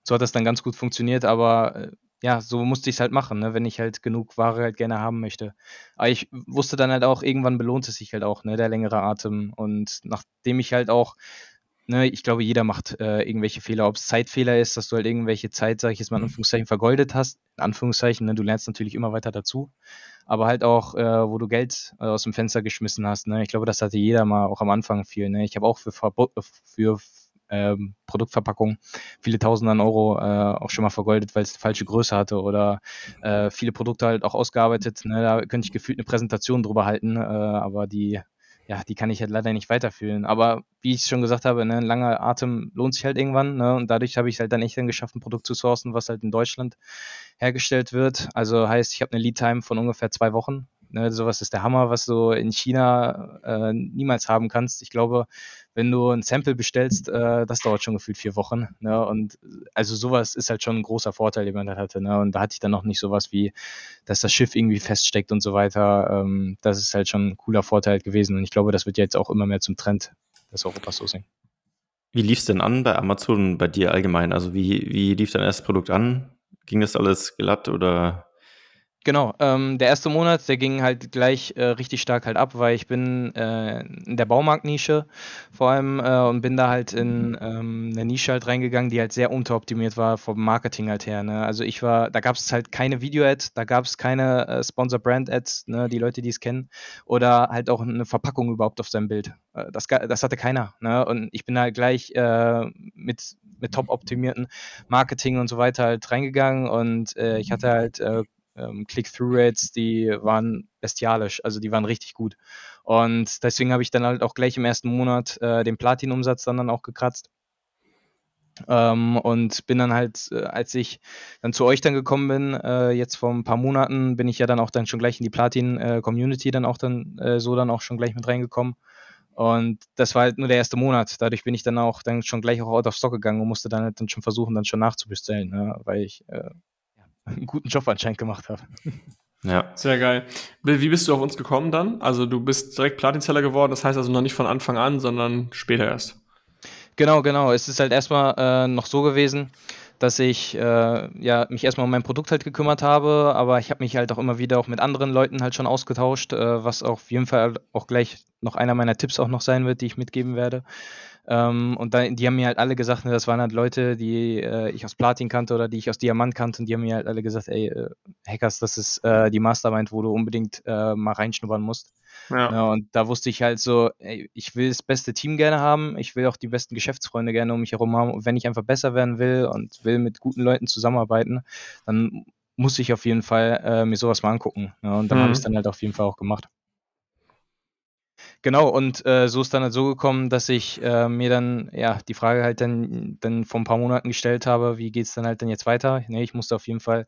so hat das dann ganz gut funktioniert, aber ja, so musste ich es halt machen, ne, wenn ich halt genug Ware halt gerne haben möchte. Aber ich wusste dann halt auch, irgendwann belohnt es sich halt auch, ne, der längere Atem. Und nachdem ich halt auch, ne, ich glaube, jeder macht äh, irgendwelche Fehler, ob es Zeitfehler ist, dass du halt irgendwelche Zeit, sag ich jetzt mal in Anführungszeichen, vergoldet hast, in Anführungszeichen, ne, du lernst natürlich immer weiter dazu. Aber halt auch, äh, wo du Geld äh, aus dem Fenster geschmissen hast, ne, ich glaube, das hatte jeder mal auch am Anfang viel, ne. Ich habe auch für, für ähm, Produktverpackung viele Tausend an Euro äh, auch schon mal vergoldet, weil es falsche Größe hatte oder äh, viele Produkte halt auch ausgearbeitet. Ne? Da könnte ich gefühlt eine Präsentation drüber halten, äh, aber die ja, die kann ich halt leider nicht weiterfühlen. Aber wie ich schon gesagt habe, ne, ein langer Atem lohnt sich halt irgendwann. Ne, und dadurch habe ich halt dann echt dann geschafft, ein Produkt zu sourcen, was halt in Deutschland hergestellt wird. Also heißt, ich habe eine Lead-Time von ungefähr zwei Wochen Ne? Sowas ist der Hammer, was du in China äh, niemals haben kannst. Ich glaube, wenn du ein Sample bestellst, äh, das dauert schon gefühlt vier Wochen. Ne? Und also sowas ist halt schon ein großer Vorteil, den man da hatte. Ne? Und da hatte ich dann noch nicht sowas wie, dass das Schiff irgendwie feststeckt und so weiter. Ähm, das ist halt schon ein cooler Vorteil gewesen. Und ich glaube, das wird jetzt auch immer mehr zum Trend, das Europa-Sourcing. Wie lief es denn an bei Amazon bei dir allgemein? Also wie, wie lief dein erstes Produkt an? Ging das alles glatt oder Genau, ähm, der erste Monat, der ging halt gleich äh, richtig stark halt ab, weil ich bin äh, in der Baumarktnische vor allem äh, und bin da halt in ähm, eine Nische halt reingegangen, die halt sehr unteroptimiert war vom Marketing halt her. Ne? Also ich war, da gab es halt keine Video-Ads, da gab es keine äh, Sponsor-Brand-Ads, ne? die Leute, die es kennen, oder halt auch eine Verpackung überhaupt auf seinem Bild. Äh, das, das hatte keiner. Ne? Und ich bin halt gleich äh, mit, mit top optimierten Marketing und so weiter halt reingegangen und äh, ich hatte halt äh, ähm, Click-Through-Rates, die waren bestialisch, also die waren richtig gut. Und deswegen habe ich dann halt auch gleich im ersten Monat äh, den Platin-Umsatz dann, dann auch gekratzt. Ähm, und bin dann halt, äh, als ich dann zu euch dann gekommen bin, äh, jetzt vor ein paar Monaten, bin ich ja dann auch dann schon gleich in die Platin-Community dann auch dann äh, so dann auch schon gleich mit reingekommen. Und das war halt nur der erste Monat. Dadurch bin ich dann auch dann schon gleich auch out of stock gegangen und musste dann halt dann schon versuchen, dann schon nachzubestellen, ne? weil ich äh, einen guten Job anscheinend gemacht habe. Ja. Sehr geil. Bill, wie bist du auf uns gekommen dann? Also du bist direkt Platinseller geworden, das heißt also noch nicht von Anfang an, sondern später erst. Genau, genau. Es ist halt erstmal äh, noch so gewesen, dass ich äh, ja, mich erstmal um mein Produkt halt gekümmert habe, aber ich habe mich halt auch immer wieder auch mit anderen Leuten halt schon ausgetauscht, äh, was auf jeden Fall auch gleich noch einer meiner Tipps auch noch sein wird, die ich mitgeben werde. Ähm, und dann, die haben mir halt alle gesagt, ne, das waren halt Leute, die äh, ich aus Platin kannte oder die ich aus Diamant kannte und die haben mir halt alle gesagt, ey, äh, Hackers, das ist äh, die Mastermind, wo du unbedingt äh, mal reinschnuppern musst. Ja. ja. und da wusste ich halt so, ey, ich will das beste Team gerne haben, ich will auch die besten Geschäftsfreunde gerne um mich herum haben. Und wenn ich einfach besser werden will und will mit guten Leuten zusammenarbeiten, dann muss ich auf jeden Fall äh, mir sowas mal angucken. Ja, und dann mhm. habe ich es dann halt auf jeden Fall auch gemacht. Genau, und äh, so ist dann halt so gekommen, dass ich äh, mir dann ja die Frage halt dann, dann vor ein paar Monaten gestellt habe, wie geht es dann halt dann jetzt weiter? Nee, ich musste auf jeden Fall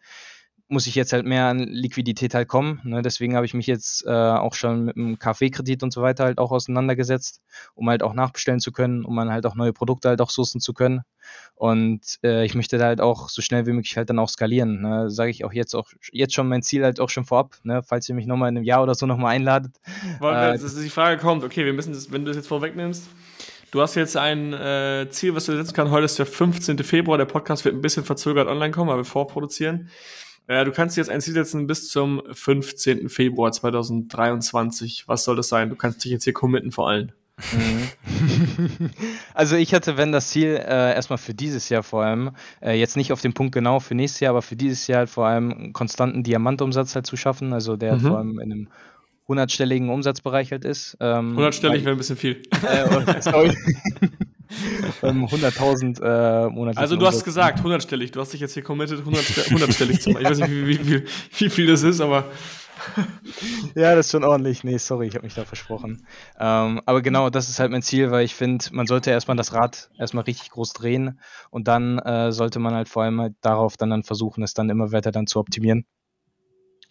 muss ich jetzt halt mehr an Liquidität halt kommen. Ne? Deswegen habe ich mich jetzt äh, auch schon mit dem KfW-Kredit und so weiter halt auch auseinandergesetzt, um halt auch nachbestellen zu können, um dann halt auch neue Produkte halt auch sourcen zu können. Und äh, ich möchte da halt auch so schnell wie möglich halt dann auch skalieren. Ne? Sage ich auch jetzt auch jetzt schon mein Ziel halt auch schon vorab, ne? falls ihr mich nochmal in einem Jahr oder so nochmal einladet. Weil äh, die Frage kommt, okay, wir müssen das, wenn du das jetzt vorwegnimmst, Du hast jetzt ein äh, Ziel, was du setzen kannst. Heute ist der 15. Februar. Der Podcast wird ein bisschen verzögert online kommen, aber wir vorproduzieren. Äh, du kannst jetzt ein Ziel setzen bis zum 15. Februar 2023. Was soll das sein? Du kannst dich jetzt hier committen vor allen. Mhm. also ich hatte, wenn das Ziel äh, erstmal für dieses Jahr vor allem, äh, jetzt nicht auf den Punkt genau für nächstes Jahr, aber für dieses Jahr halt vor allem einen konstanten Diamantumsatz halt zu schaffen, also der mhm. vor allem in einem hundertstelligen Umsatzbereich halt ist. Ähm, Hundertstellig wäre ein bisschen viel. Äh, sorry. 100.000 äh, monatlich. Also du hast gesagt, 100-stellig. Du hast dich jetzt hier committed, 100-stellig zu machen. Ich weiß nicht, wie, wie, wie, wie viel das ist, aber... ja, das ist schon ordentlich. Nee, sorry, ich habe mich da versprochen. Ähm, aber genau, das ist halt mein Ziel, weil ich finde, man sollte erstmal das Rad erstmal richtig groß drehen und dann äh, sollte man halt vor allem halt darauf dann, dann versuchen, es dann immer weiter dann zu optimieren.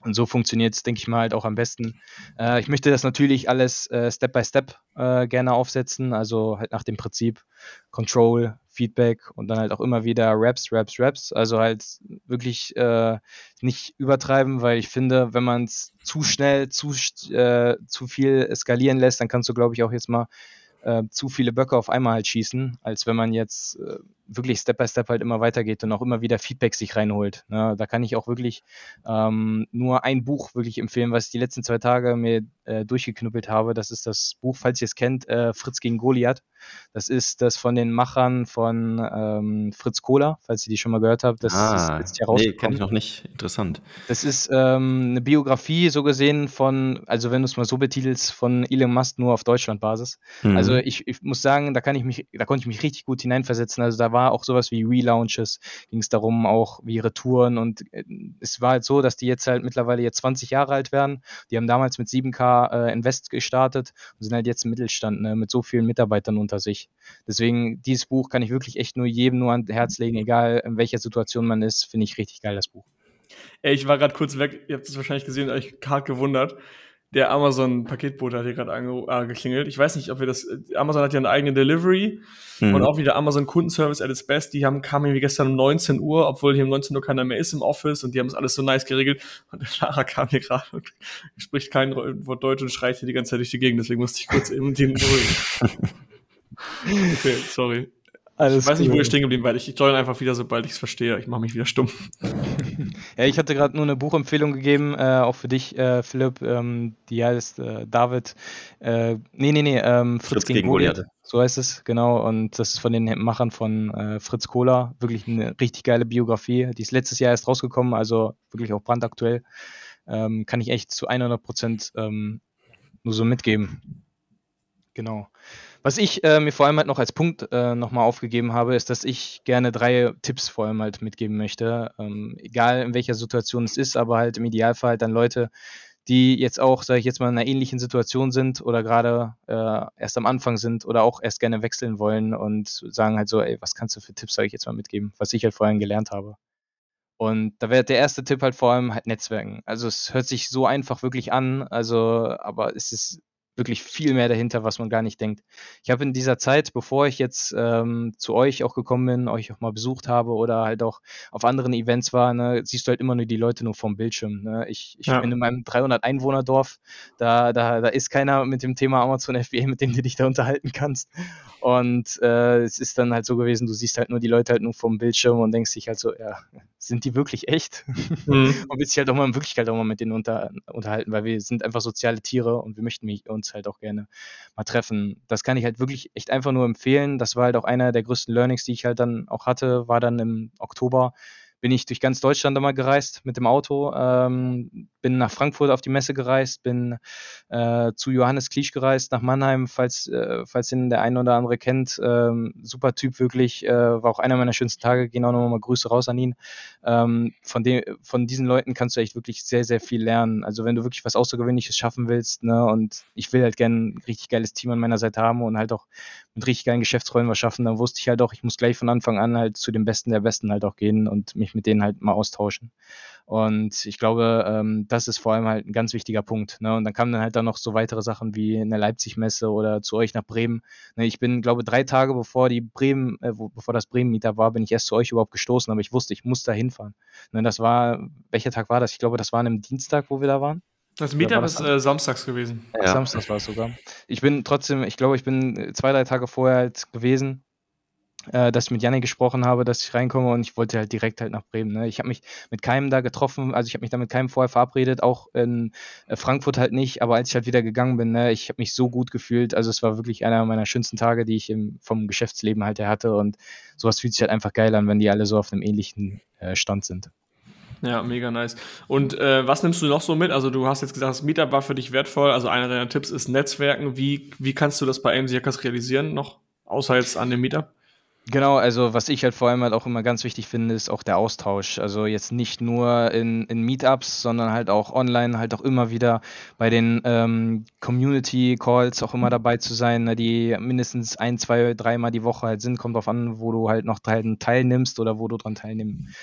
Und so funktioniert es, denke ich mal, halt auch am besten. Äh, ich möchte das natürlich alles äh, Step by Step äh, gerne aufsetzen, also halt nach dem Prinzip Control, Feedback und dann halt auch immer wieder Raps, Raps, Raps. Also halt wirklich äh, nicht übertreiben, weil ich finde, wenn man es zu schnell, zu, äh, zu viel skalieren lässt, dann kannst du, glaube ich, auch jetzt mal äh, zu viele Böcke auf einmal halt schießen, als wenn man jetzt äh, wirklich Step by Step halt immer weitergeht und auch immer wieder Feedback sich reinholt. Ne? Da kann ich auch wirklich ähm, nur ein Buch wirklich empfehlen, was ich die letzten zwei Tage mir äh, durchgeknüppelt habe. Das ist das Buch, falls ihr es kennt, äh, Fritz gegen Goliath. Das ist das von den Machern von ähm, Fritz Kohler, falls ihr die schon mal gehört habt. Das ah, ist jetzt hier Nee, kenne ich noch nicht. Interessant. Das ist ähm, eine Biografie, so gesehen, von, also wenn du es mal so betitelst, von Elon Musk nur auf Deutschlandbasis. Mhm. Also ich, ich muss sagen, da kann ich mich, da konnte ich mich richtig gut hineinversetzen. Also da war auch sowas wie Relaunches, ging es darum, auch wie Retouren und äh, es war halt so, dass die jetzt halt mittlerweile jetzt 20 Jahre alt werden. Die haben damals mit 7K äh, Invest gestartet und sind halt jetzt im Mittelstand ne, mit so vielen Mitarbeitern unter sich. Deswegen, dieses Buch kann ich wirklich echt nur jedem nur an Herz legen, egal in welcher Situation man ist, finde ich richtig geil, das Buch. Ey, ich war gerade kurz weg, ihr habt es wahrscheinlich gesehen, euch hart gewundert der Amazon-Paketbote hat hier gerade angeklingelt. Ich weiß nicht, ob wir das. Amazon hat ja eine eigene Delivery hm. und auch wieder Amazon Kundenservice at its best. Die haben kamen irgendwie gestern um 19 Uhr, obwohl hier um 19 Uhr keiner mehr ist im Office und die haben es alles so nice geregelt. Und der Lara kam hier gerade und spricht kein Wort Deutsch und schreit hier die ganze Zeit durch die Gegend. Deswegen musste ich kurz eben den beruhigen. okay, sorry. Alles ich weiß nicht, wo wir stehen geblieben, weil ich, ich join einfach wieder, sobald ich es verstehe. Ich mache mich wieder stumm. ja, ich hatte gerade nur eine Buchempfehlung gegeben, äh, auch für dich, äh, Philipp. Ähm, die heißt äh, David. Äh, nee, nee, nee, ähm, Fritz, Fritz, gegen, gegen Goliath. Goliath. So heißt es, genau. Und das ist von den Machern von äh, Fritz Kohler. Wirklich eine richtig geile Biografie. Die ist letztes Jahr erst rausgekommen, also wirklich auch brandaktuell. Ähm, kann ich echt zu 100 Prozent ähm, nur so mitgeben. Genau. Was ich äh, mir vor allem halt noch als Punkt äh, nochmal aufgegeben habe, ist, dass ich gerne drei Tipps vor allem halt mitgeben möchte. Ähm, egal in welcher Situation es ist, aber halt im Idealfall halt dann Leute, die jetzt auch, sage ich jetzt mal, in einer ähnlichen Situation sind oder gerade äh, erst am Anfang sind oder auch erst gerne wechseln wollen und sagen halt so, ey, was kannst du für Tipps, sage ich jetzt mal, mitgeben, was ich halt vorhin gelernt habe. Und da wäre der erste Tipp halt vor allem halt Netzwerken. Also es hört sich so einfach wirklich an, also aber es ist wirklich viel mehr dahinter, was man gar nicht denkt. Ich habe in dieser Zeit, bevor ich jetzt ähm, zu euch auch gekommen bin, euch auch mal besucht habe oder halt auch auf anderen Events war, ne, siehst du halt immer nur die Leute nur vom Bildschirm. Ne? Ich, ich ja. bin in meinem 300 Einwohner Dorf, da, da, da ist keiner mit dem Thema Amazon FBA, mit dem du dich da unterhalten kannst. Und äh, es ist dann halt so gewesen, du siehst halt nur die Leute halt nur vom Bildschirm und denkst dich halt so, ja, sind die wirklich echt? Mhm. und willst dich halt auch mal in Wirklichkeit auch mal mit denen unter, unterhalten, weil wir sind einfach soziale Tiere und wir möchten mich, uns halt auch gerne mal treffen. Das kann ich halt wirklich echt einfach nur empfehlen. Das war halt auch einer der größten Learnings, die ich halt dann auch hatte, war dann im Oktober bin ich durch ganz Deutschland einmal gereist mit dem Auto, ähm, bin nach Frankfurt auf die Messe gereist, bin äh, zu Johannes Kliesch gereist, nach Mannheim, falls, äh, falls ihn der eine oder andere kennt. Ähm, super Typ wirklich, äh, war auch einer meiner schönsten Tage, gehen auch nochmal Grüße raus an ihn. Ähm, von, dem, von diesen Leuten kannst du echt wirklich sehr, sehr viel lernen. Also wenn du wirklich was Außergewöhnliches schaffen willst, ne, und ich will halt gerne ein richtig geiles Team an meiner Seite haben und halt auch mit richtig geilen Geschäftsrollen was schaffen, dann wusste ich halt auch, ich muss gleich von Anfang an halt zu den Besten der Besten halt auch gehen und mich mit denen halt mal austauschen. Und ich glaube, ähm, das ist vor allem halt ein ganz wichtiger Punkt. Ne? Und dann kamen dann halt dann noch so weitere Sachen wie eine Leipzig-Messe oder zu euch nach Bremen. Ne? Ich bin, glaube drei Tage bevor die Bremen, äh, wo, bevor das Bremen-Mieter war, bin ich erst zu euch überhaupt gestoßen, aber ich wusste, ich muss da hinfahren. Ne? Das war, welcher Tag war das? Ich glaube, das war an einem Dienstag, wo wir da waren. Das Meetup ist äh, samstags gewesen. Ja. Samstags war es sogar. Ich bin trotzdem, ich glaube, ich bin zwei, drei Tage vorher halt gewesen äh, dass ich mit Janne gesprochen habe, dass ich reinkomme und ich wollte halt direkt halt nach Bremen. Ne? Ich habe mich mit keinem da getroffen, also ich habe mich da mit keinem vorher verabredet, auch in äh, Frankfurt halt nicht, aber als ich halt wieder gegangen bin, ne, ich habe mich so gut gefühlt, also es war wirklich einer meiner schönsten Tage, die ich im, vom Geschäftsleben halt hatte und sowas fühlt sich halt einfach geil an, wenn die alle so auf einem ähnlichen äh, Stand sind. Ja, mega nice. Und äh, was nimmst du noch so mit? Also du hast jetzt gesagt, das Meetup war für dich wertvoll. Also einer deiner Tipps ist Netzwerken. Wie, wie kannst du das bei AMC realisieren noch, außer jetzt an dem Meetup? Genau, also was ich halt vor allem halt auch immer ganz wichtig finde, ist auch der Austausch. Also jetzt nicht nur in, in Meetups, sondern halt auch online, halt auch immer wieder bei den ähm, Community Calls auch immer dabei zu sein, ne, die mindestens ein, zwei, dreimal die Woche halt sind. Kommt drauf an, wo du halt noch teilnimmst oder wo du dran teilnehmen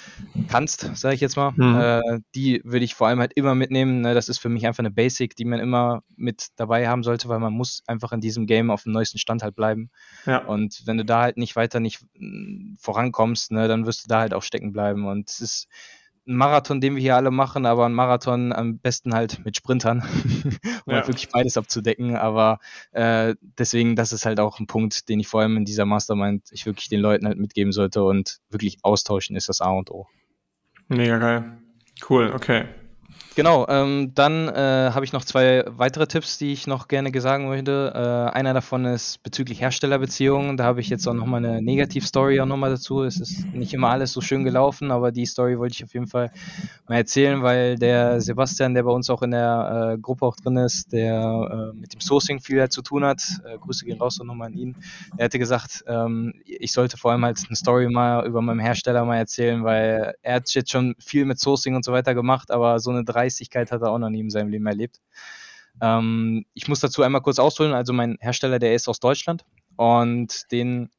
kannst, sage ich jetzt mal. Mhm. Äh, die würde ich vor allem halt immer mitnehmen. Ne? Das ist für mich einfach eine Basic, die man immer mit dabei haben sollte, weil man muss einfach in diesem Game auf dem neuesten Stand halt bleiben. Ja. Und wenn du da halt nicht weiter nicht nicht mm, vorankommst, ne, dann wirst du da halt auch stecken bleiben. Und es ist ein Marathon, den wir hier alle machen, aber ein Marathon am besten halt mit Sprintern, um ja. halt wirklich beides abzudecken. Aber äh, deswegen, das ist halt auch ein Punkt, den ich vor allem in dieser Mastermind ich wirklich den Leuten halt mitgeben sollte und wirklich austauschen ist das A und O. Mega geil. Cool, okay. Genau, ähm, dann äh, habe ich noch zwei weitere Tipps, die ich noch gerne sagen möchte. Äh, einer davon ist bezüglich Herstellerbeziehungen. Da habe ich jetzt auch nochmal eine Negativstory auch nochmal dazu. Es ist nicht immer alles so schön gelaufen, aber die Story wollte ich auf jeden Fall mal erzählen, weil der Sebastian, der bei uns auch in der äh, Gruppe auch drin ist, der äh, mit dem Sourcing viel zu tun hat, äh, Grüße gehen raus und nochmal an ihn, er hatte gesagt, ähm, ich sollte vor allem halt eine Story mal über meinen Hersteller mal erzählen, weil er hat jetzt schon viel mit Sourcing und so weiter gemacht, aber so eine drei Dreistigkeit hat er auch noch nie in seinem Leben erlebt. Ähm, ich muss dazu einmal kurz ausholen. Also mein Hersteller, der ist aus Deutschland und den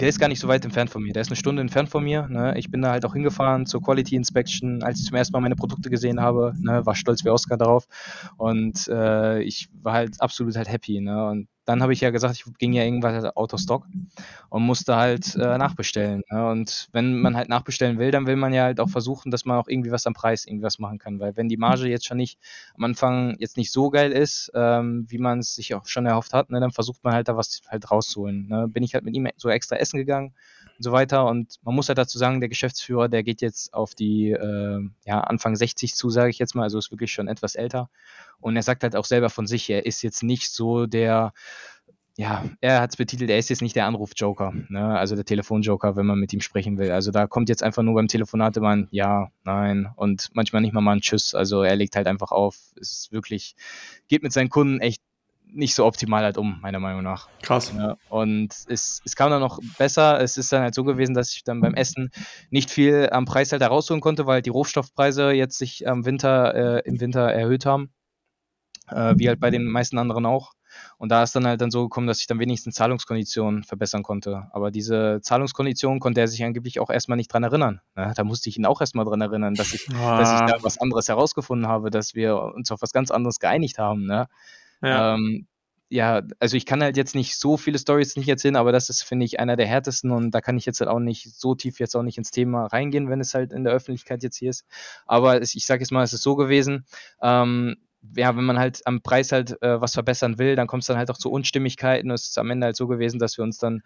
Der ist gar nicht so weit entfernt von mir. Der ist eine Stunde entfernt von mir. Ne? Ich bin da halt auch hingefahren zur Quality Inspection, als ich zum ersten Mal meine Produkte gesehen habe. Ne? War stolz wie Oscar darauf. Und äh, ich war halt absolut halt happy. Ne? Und dann habe ich ja gesagt, ich ging ja irgendwas out of stock und musste halt äh, nachbestellen. Ne? Und wenn man halt nachbestellen will, dann will man ja halt auch versuchen, dass man auch irgendwie was am Preis irgendwas machen kann. Weil wenn die Marge jetzt schon nicht am Anfang jetzt nicht so geil ist, ähm, wie man es sich auch schon erhofft hat, ne, dann versucht man halt da was halt rauszuholen. Ne? Bin ich halt mit ihm so extra essen gegangen und so weiter. Und man muss halt dazu sagen, der Geschäftsführer, der geht jetzt auf die äh, ja, Anfang 60 zu, sage ich jetzt mal, also ist wirklich schon etwas älter. Und er sagt halt auch selber von sich, er ist jetzt nicht so der, ja, er hat es betitelt, er ist jetzt nicht der Anruf-Joker, ne? also der Telefon-Joker, wenn man mit ihm sprechen will. Also da kommt jetzt einfach nur beim Telefonat immer ein Ja, Nein und manchmal nicht mal mal ein Tschüss. Also er legt halt einfach auf. Es ist wirklich, geht mit seinen Kunden echt nicht so optimal halt um, meiner Meinung nach. Krass. Ja, und es, es kam dann noch besser. Es ist dann halt so gewesen, dass ich dann beim Essen nicht viel am Preis halt herausholen konnte, weil die Rohstoffpreise jetzt sich am Winter, äh, im Winter erhöht haben äh, wie halt bei den meisten anderen auch. Und da ist dann halt dann so gekommen, dass ich dann wenigstens Zahlungskonditionen verbessern konnte. Aber diese Zahlungskonditionen konnte er sich angeblich auch erstmal nicht dran erinnern. Ja, da musste ich ihn auch erstmal dran erinnern, dass ich, ah. dass ich da was anderes herausgefunden habe, dass wir uns auf was ganz anderes geeinigt haben. Ne? Ja. Ähm, ja, also ich kann halt jetzt nicht so viele Stories nicht erzählen, aber das ist, finde ich, einer der härtesten und da kann ich jetzt halt auch nicht so tief jetzt auch nicht ins Thema reingehen, wenn es halt in der Öffentlichkeit jetzt hier ist. Aber es, ich sage jetzt mal, es ist so gewesen, ähm, ja, wenn man halt am Preis halt äh, was verbessern will, dann kommt es dann halt auch zu Unstimmigkeiten. Es ist am Ende halt so gewesen, dass wir uns dann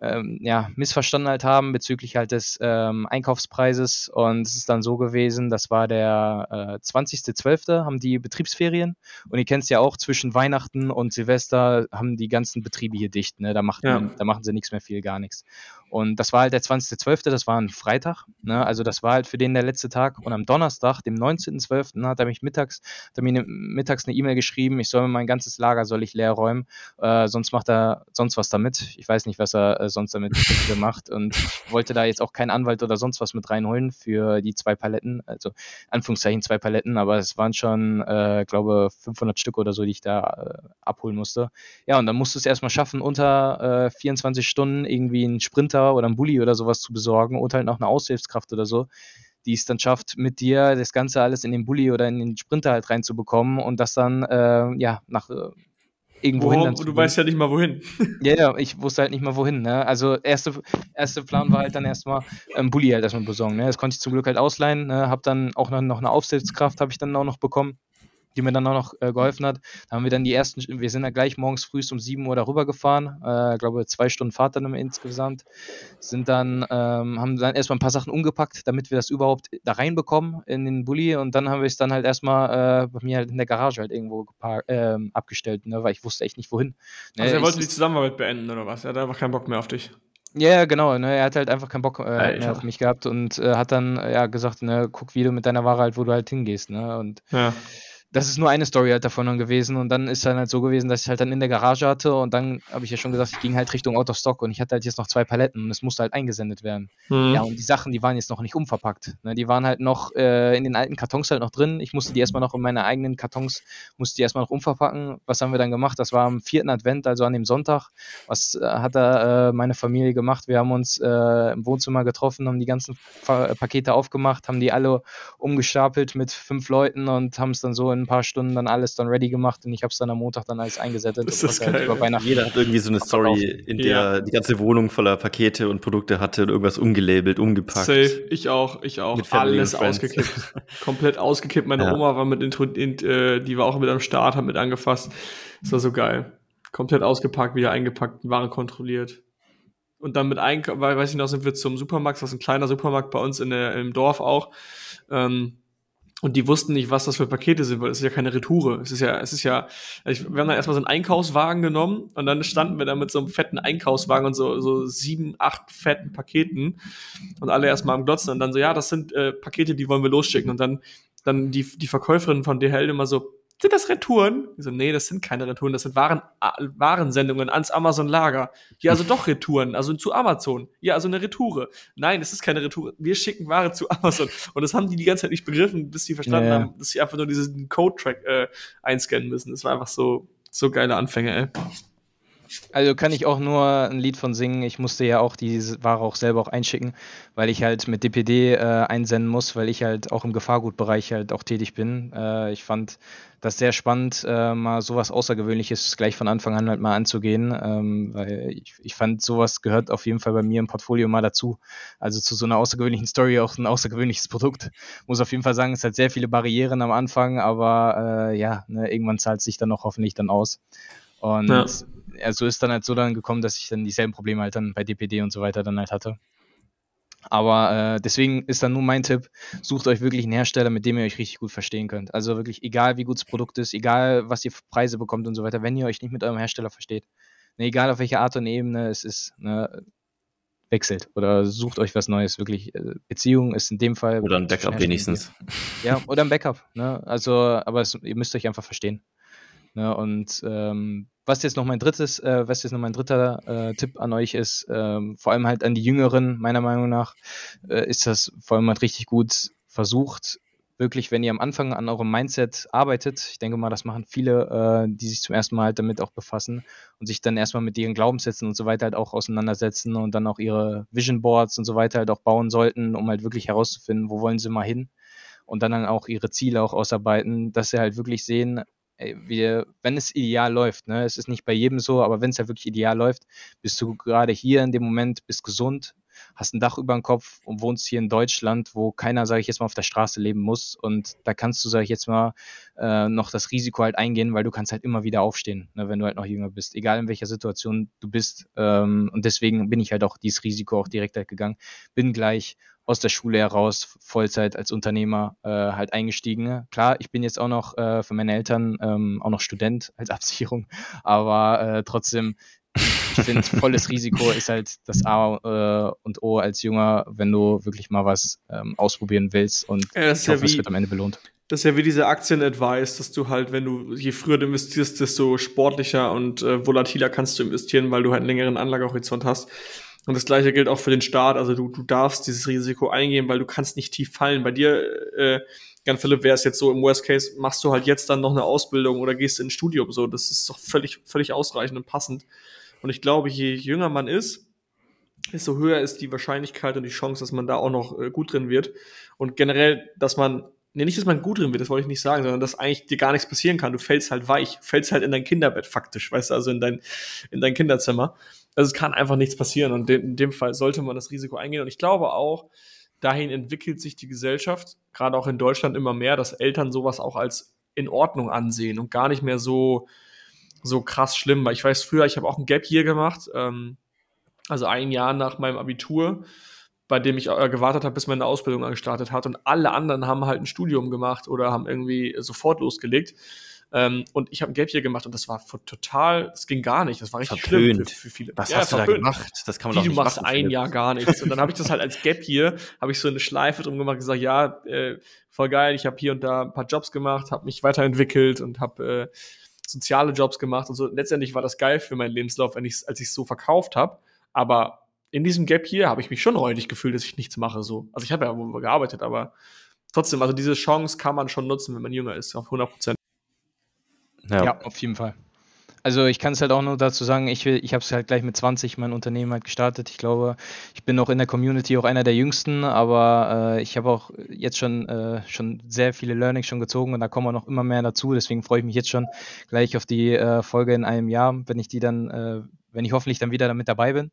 ähm, ja, missverstanden halt haben bezüglich halt des ähm, Einkaufspreises. Und es ist dann so gewesen, das war der äh, 20.12. haben die Betriebsferien. Und ihr kennt es ja auch, zwischen Weihnachten und Silvester haben die ganzen Betriebe hier dicht. Ne? Da, macht ja. da machen sie nichts mehr viel, gar nichts. Und das war halt der 20.12., das war ein Freitag. Ne? Also das war halt für den der letzte Tag. Und am Donnerstag, dem 19.12., hat er mich mittags, hat er mir ne, mittags eine E-Mail geschrieben, ich soll mir mein ganzes Lager soll ich leer räumen, äh, sonst macht er sonst was damit. Ich weiß nicht, was er äh, sonst damit gemacht. Und wollte da jetzt auch keinen Anwalt oder sonst was mit reinholen für die zwei Paletten. Also Anführungszeichen zwei Paletten, aber es waren schon, äh, glaube 500 Stück oder so, die ich da äh, abholen musste. Ja, und dann musst du es erstmal schaffen, unter äh, 24 Stunden irgendwie einen Sprinter Sprinter oder einen Bulli oder sowas zu besorgen und halt noch eine Aushilfskraft oder so, die es dann schafft, mit dir das Ganze alles in den Bulli oder in den Sprinter halt reinzubekommen und das dann, äh, ja, nach äh, irgendwo hin. Du weißt ja nicht mal wohin. ja, ja, ich wusste halt nicht mal wohin. Ne? Also erste, erste Plan war halt dann erstmal ähm, Bulli halt erstmal besorgen. Ne? Das konnte ich zum Glück halt ausleihen. Ne? Hab dann auch noch, noch eine Aufsichtskraft habe ich dann auch noch bekommen die mir dann auch noch äh, geholfen hat. Da haben wir dann die ersten, wir sind dann gleich morgens früh um 7 Uhr darüber gefahren, äh, glaube zwei Stunden Fahrt dann insgesamt, sind dann, ähm, haben dann erstmal ein paar Sachen umgepackt, damit wir das überhaupt da reinbekommen in den Bulli und dann haben wir es dann halt erstmal äh, bei mir halt in der Garage halt irgendwo geparkt, äh, abgestellt, ne, weil ich wusste echt nicht wohin. Ne, also er wollte die Zusammenarbeit beenden oder was? Er hat einfach keinen Bock mehr auf dich. Ja, genau. Ne, er hat halt einfach keinen Bock äh, mehr auf mich gehabt und äh, hat dann ja gesagt, ne, guck, wie du mit deiner Ware halt, wo du halt hingehst. Ne? Und ja das ist nur eine Story halt davon gewesen und dann ist dann halt so gewesen, dass ich halt dann in der Garage hatte und dann habe ich ja schon gesagt, ich ging halt Richtung Out of Stock und ich hatte halt jetzt noch zwei Paletten und es musste halt eingesendet werden. Mhm. Ja, und die Sachen, die waren jetzt noch nicht umverpackt. Ne? Die waren halt noch äh, in den alten Kartons halt noch drin. Ich musste die erstmal noch in meine eigenen Kartons, musste die erstmal noch umverpacken. Was haben wir dann gemacht? Das war am vierten Advent, also an dem Sonntag. Was äh, hat da äh, meine Familie gemacht? Wir haben uns äh, im Wohnzimmer getroffen, haben die ganzen pa Pakete aufgemacht, haben die alle umgestapelt mit fünf Leuten und haben es dann so in ein paar Stunden dann alles dann ready gemacht und ich habe es dann am Montag dann alles eingesetzt. Das ist halt über Weihnachten Jeder hat irgendwie so eine Story, in der ja. die ganze Wohnung voller Pakete und Produkte hatte und irgendwas umgelabelt, umgepackt. Safe, ich auch, ich auch. Mit alles ausgekippt. Komplett ausgekippt. Meine ja. Oma war mit, in, äh, die war auch mit am Start, hat mit angefasst. Das war so geil. Komplett ausgepackt, wieder eingepackt, Waren kontrolliert. Und dann mit Einkauf, weiß ich noch, sind wir zum Supermarkt, das ist ein kleiner Supermarkt bei uns in der, im Dorf auch. Ähm, und die wussten nicht, was das für Pakete sind, weil es ist ja keine Retoure. Es ist ja, es ist ja, wir haben dann erstmal so einen Einkaufswagen genommen und dann standen wir da mit so einem fetten Einkaufswagen und so, so sieben, acht fetten Paketen und alle erstmal am Glotzen und dann so, ja, das sind äh, Pakete, die wollen wir losschicken und dann, dann die, die Verkäuferin von DHL immer so, sind das Retouren? Ich so, nee, das sind keine Retouren, das sind Waren, Warensendungen ans Amazon-Lager. Ja, also doch Retouren, also zu Amazon. Ja, also eine Retoure. Nein, das ist keine Retoure. Wir schicken Ware zu Amazon. Und das haben die die ganze Zeit nicht begriffen, bis sie verstanden ja. haben, dass sie einfach nur diesen Code-Track äh, einscannen müssen. Das war einfach so, so geile Anfänge, ey. Also kann ich auch nur ein Lied von singen. Ich musste ja auch die Ware auch selber auch einschicken, weil ich halt mit DPD äh, einsenden muss, weil ich halt auch im Gefahrgutbereich halt auch tätig bin. Äh, ich fand das sehr spannend, äh, mal sowas Außergewöhnliches gleich von Anfang an halt mal anzugehen, ähm, weil ich, ich fand, sowas gehört auf jeden Fall bei mir im Portfolio mal dazu. Also zu so einer außergewöhnlichen Story auch ein außergewöhnliches Produkt. Muss auf jeden Fall sagen, es hat sehr viele Barrieren am Anfang, aber äh, ja, ne, irgendwann zahlt sich dann auch hoffentlich dann aus. Und ja. Also ist dann halt so dann gekommen, dass ich dann dieselben Probleme halt dann bei DPD und so weiter dann halt hatte. Aber äh, deswegen ist dann nur mein Tipp, sucht euch wirklich einen Hersteller, mit dem ihr euch richtig gut verstehen könnt. Also wirklich, egal wie gut das Produkt ist, egal was ihr für Preise bekommt und so weiter, wenn ihr euch nicht mit eurem Hersteller versteht, ne, egal auf welcher Art und Ebene es ist, ne, wechselt oder sucht euch was Neues. Wirklich, äh, Beziehung ist in dem Fall. Oder ein Backup wenigstens. Ja, oder ein Backup. Ne? Also, aber es, ihr müsst euch einfach verstehen. Ne? Und ähm, was jetzt noch mein drittes, äh, was jetzt noch mein dritter äh, Tipp an euch ist, ähm, vor allem halt an die Jüngeren, meiner Meinung nach, äh, ist das vor allem halt richtig gut versucht, wirklich, wenn ihr am Anfang an eurem Mindset arbeitet, ich denke mal, das machen viele, äh, die sich zum ersten Mal halt damit auch befassen und sich dann erstmal mit ihren Glaubenssätzen und so weiter halt auch auseinandersetzen und dann auch ihre Vision Boards und so weiter halt auch bauen sollten, um halt wirklich herauszufinden, wo wollen sie mal hin und dann, dann auch ihre Ziele auch ausarbeiten, dass sie halt wirklich sehen, ey, wir, wenn es ideal läuft, ne, es ist nicht bei jedem so, aber wenn es halt wirklich ideal läuft, bist du gerade hier in dem Moment, bist gesund, hast ein Dach über dem Kopf und wohnst hier in Deutschland, wo keiner, sage ich jetzt mal, auf der Straße leben muss. Und da kannst du, sage ich jetzt mal, äh, noch das Risiko halt eingehen, weil du kannst halt immer wieder aufstehen, ne, wenn du halt noch jünger bist, egal in welcher Situation du bist. Ähm, und deswegen bin ich halt auch dieses Risiko auch direkt halt gegangen. Bin gleich aus der Schule heraus Vollzeit als Unternehmer äh, halt eingestiegen. Klar, ich bin jetzt auch noch äh, für meine Eltern ähm, auch noch Student als Absicherung, aber äh, trotzdem, ich finde, volles Risiko ist halt das A äh, und O als Junger, wenn du wirklich mal was ähm, ausprobieren willst und ja, ich hoffe, ja es wird am Ende belohnt. Das ist ja wie diese Aktien-Advice, dass du halt, wenn du, je früher du investierst, desto sportlicher und äh, volatiler kannst du investieren, weil du halt einen längeren Anlagehorizont hast. Und das gleiche gilt auch für den Start. Also du, du darfst dieses Risiko eingehen, weil du kannst nicht tief fallen. Bei dir, äh, Jan Philipp, wäre es jetzt so, im Worst Case machst du halt jetzt dann noch eine Ausbildung oder gehst in ein Studium. So, das ist doch völlig, völlig ausreichend und passend. Und ich glaube, je jünger man ist, desto höher ist die Wahrscheinlichkeit und die Chance, dass man da auch noch äh, gut drin wird. Und generell, dass man, nee, nicht, dass man gut drin wird, das wollte ich nicht sagen, sondern dass eigentlich dir gar nichts passieren kann. Du fällst halt weich, fällst halt in dein Kinderbett faktisch, weißt du, also in dein, in dein Kinderzimmer. Also es kann einfach nichts passieren und in dem Fall sollte man das Risiko eingehen. Und ich glaube auch, dahin entwickelt sich die Gesellschaft, gerade auch in Deutschland immer mehr, dass Eltern sowas auch als in Ordnung ansehen und gar nicht mehr so, so krass schlimm. Weil ich weiß früher, ich habe auch ein Gap Year gemacht, ähm, also ein Jahr nach meinem Abitur, bei dem ich äh, gewartet habe, bis meine Ausbildung gestartet hat. Und alle anderen haben halt ein Studium gemacht oder haben irgendwie sofort losgelegt. Ähm, und ich habe ein Gap hier gemacht und das war total, das ging gar nicht. Das war richtig verpönt. schlimm für, für, viele. Was ja, hast du da gemacht? Das kann man Wie, doch nicht du machst machen, ein Jahr gar nichts. Und dann habe ich das halt als Gap hier, habe ich so eine Schleife drum gemacht, gesagt, ja, äh, voll geil, ich habe hier und da ein paar Jobs gemacht, habe mich weiterentwickelt und habe äh, soziale Jobs gemacht und so. Letztendlich war das geil für meinen Lebenslauf, wenn ich's, als ich es so verkauft habe. Aber in diesem Gap hier habe ich mich schon räudig gefühlt, dass ich nichts mache. So. Also ich habe ja wohl gearbeitet, aber trotzdem, also diese Chance kann man schon nutzen, wenn man jünger ist, auf 100 Prozent. Ja. ja, auf jeden Fall. Also ich kann es halt auch nur dazu sagen, ich, ich habe es halt gleich mit 20 mein Unternehmen halt gestartet. Ich glaube, ich bin auch in der Community auch einer der jüngsten, aber äh, ich habe auch jetzt schon, äh, schon sehr viele Learnings schon gezogen und da kommen auch noch immer mehr dazu. Deswegen freue ich mich jetzt schon gleich auf die äh, Folge in einem Jahr, wenn ich die dann, äh, wenn ich hoffentlich dann wieder damit dabei bin.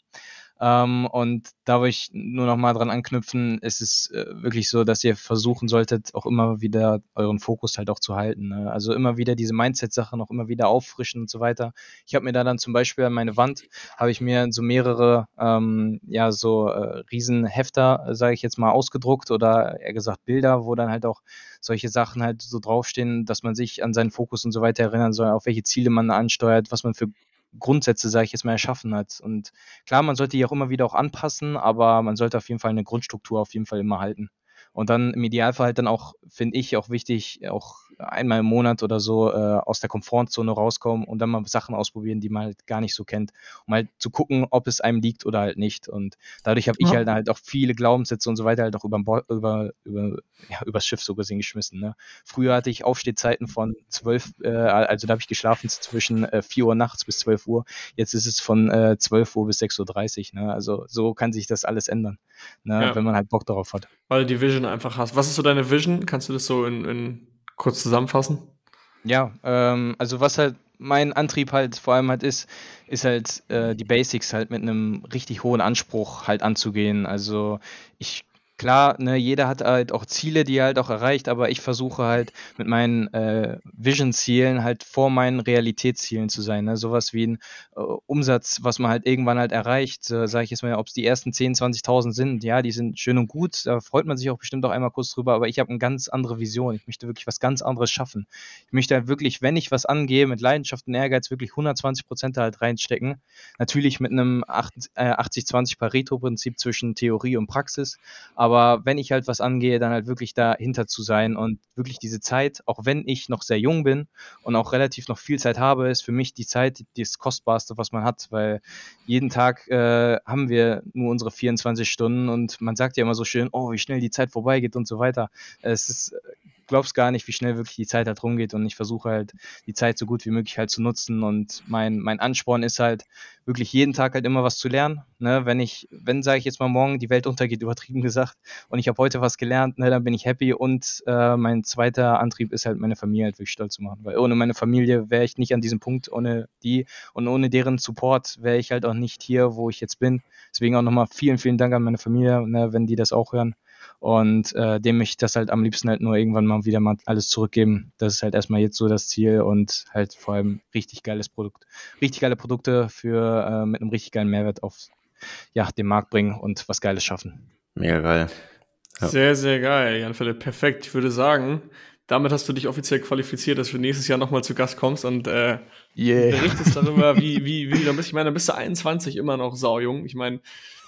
Ähm, und da will ich nur noch mal dran anknüpfen, es ist äh, wirklich so, dass ihr versuchen solltet, auch immer wieder euren Fokus halt auch zu halten. Ne? Also immer wieder diese Mindset-Sache noch immer wieder auffrischen und so weiter. Ich habe mir da dann zum Beispiel an meine Wand, habe ich mir so mehrere, ähm, ja, so äh, Riesenhefter, sage ich jetzt mal, ausgedruckt oder eher gesagt Bilder, wo dann halt auch solche Sachen halt so draufstehen, dass man sich an seinen Fokus und so weiter erinnern soll, auf welche Ziele man ansteuert, was man für Grundsätze, sage ich jetzt mal, erschaffen hat. Und klar, man sollte die auch immer wieder auch anpassen, aber man sollte auf jeden Fall eine Grundstruktur auf jeden Fall immer halten. Und dann im Idealfall halt dann auch, finde ich, auch wichtig, auch einmal im Monat oder so äh, aus der Komfortzone rauskommen und dann mal Sachen ausprobieren, die man halt gar nicht so kennt, um halt zu gucken, ob es einem liegt oder halt nicht. Und dadurch habe ich ja. halt halt auch viele Glaubenssätze und so weiter halt auch über, über, über ja, übers Schiff so gesehen geschmissen. Ne? Früher hatte ich Aufstehzeiten von zwölf, äh, also da habe ich geschlafen zwischen äh, 4 Uhr nachts bis 12 Uhr. Jetzt ist es von äh, 12 Uhr bis 6.30 Uhr. Ne? Also so kann sich das alles ändern, ne? Ja. wenn man halt Bock darauf hat. Weil du die Vision einfach hast. Was ist so deine Vision? Kannst du das so in, in kurz zusammenfassen? Ja, ähm, also was halt mein Antrieb halt vor allem halt ist, ist halt äh, die Basics halt mit einem richtig hohen Anspruch halt anzugehen. Also ich klar, ne, jeder hat halt auch Ziele, die er halt auch erreicht, aber ich versuche halt mit meinen äh, Vision-Zielen halt vor meinen Realitätszielen zu sein. Ne? Sowas wie ein äh, Umsatz, was man halt irgendwann halt erreicht, äh, sage ich jetzt mal, ob es die ersten 10, 20.000 sind, ja, die sind schön und gut, da freut man sich auch bestimmt auch einmal kurz drüber, aber ich habe eine ganz andere Vision. Ich möchte wirklich was ganz anderes schaffen. Ich möchte halt wirklich, wenn ich was angehe, mit Leidenschaft und Ehrgeiz wirklich 120 Prozent halt reinstecken. Natürlich mit einem 80-20 äh, Pareto-Prinzip zwischen Theorie und Praxis, aber aber wenn ich halt was angehe, dann halt wirklich dahinter zu sein und wirklich diese Zeit, auch wenn ich noch sehr jung bin und auch relativ noch viel Zeit habe, ist für mich die Zeit das Kostbarste, was man hat, weil jeden Tag äh, haben wir nur unsere 24 Stunden und man sagt ja immer so schön, oh, wie schnell die Zeit vorbeigeht und so weiter. Es ist glaubst gar nicht, wie schnell wirklich die Zeit halt rumgeht und ich versuche halt die Zeit so gut wie möglich halt zu nutzen und mein, mein Ansporn ist halt wirklich jeden Tag halt immer was zu lernen. Ne? Wenn ich, wenn sage ich jetzt mal morgen die Welt untergeht, übertrieben gesagt, und ich habe heute was gelernt, ne, dann bin ich happy und äh, mein zweiter Antrieb ist halt meine Familie halt wirklich stolz zu machen, weil ohne meine Familie wäre ich nicht an diesem Punkt, ohne die und ohne deren Support wäre ich halt auch nicht hier, wo ich jetzt bin. Deswegen auch nochmal vielen, vielen Dank an meine Familie, ne, wenn die das auch hören. Und äh, dem möchte ich das halt am liebsten halt nur irgendwann mal wieder mal alles zurückgeben. Das ist halt erstmal jetzt so das Ziel und halt vor allem richtig geiles Produkt. Richtig geile Produkte für äh, mit einem richtig geilen Mehrwert auf ja, den Markt bringen und was Geiles schaffen. Mega geil. Ja. Sehr, sehr geil, Jan Philipp. Perfekt. Ich würde sagen, damit hast du dich offiziell qualifiziert, dass du nächstes Jahr nochmal zu Gast kommst und äh, yeah. berichtest darüber, wie, wie, wie du bist. Ich meine, da bist du 21 immer noch saujung. Ich meine,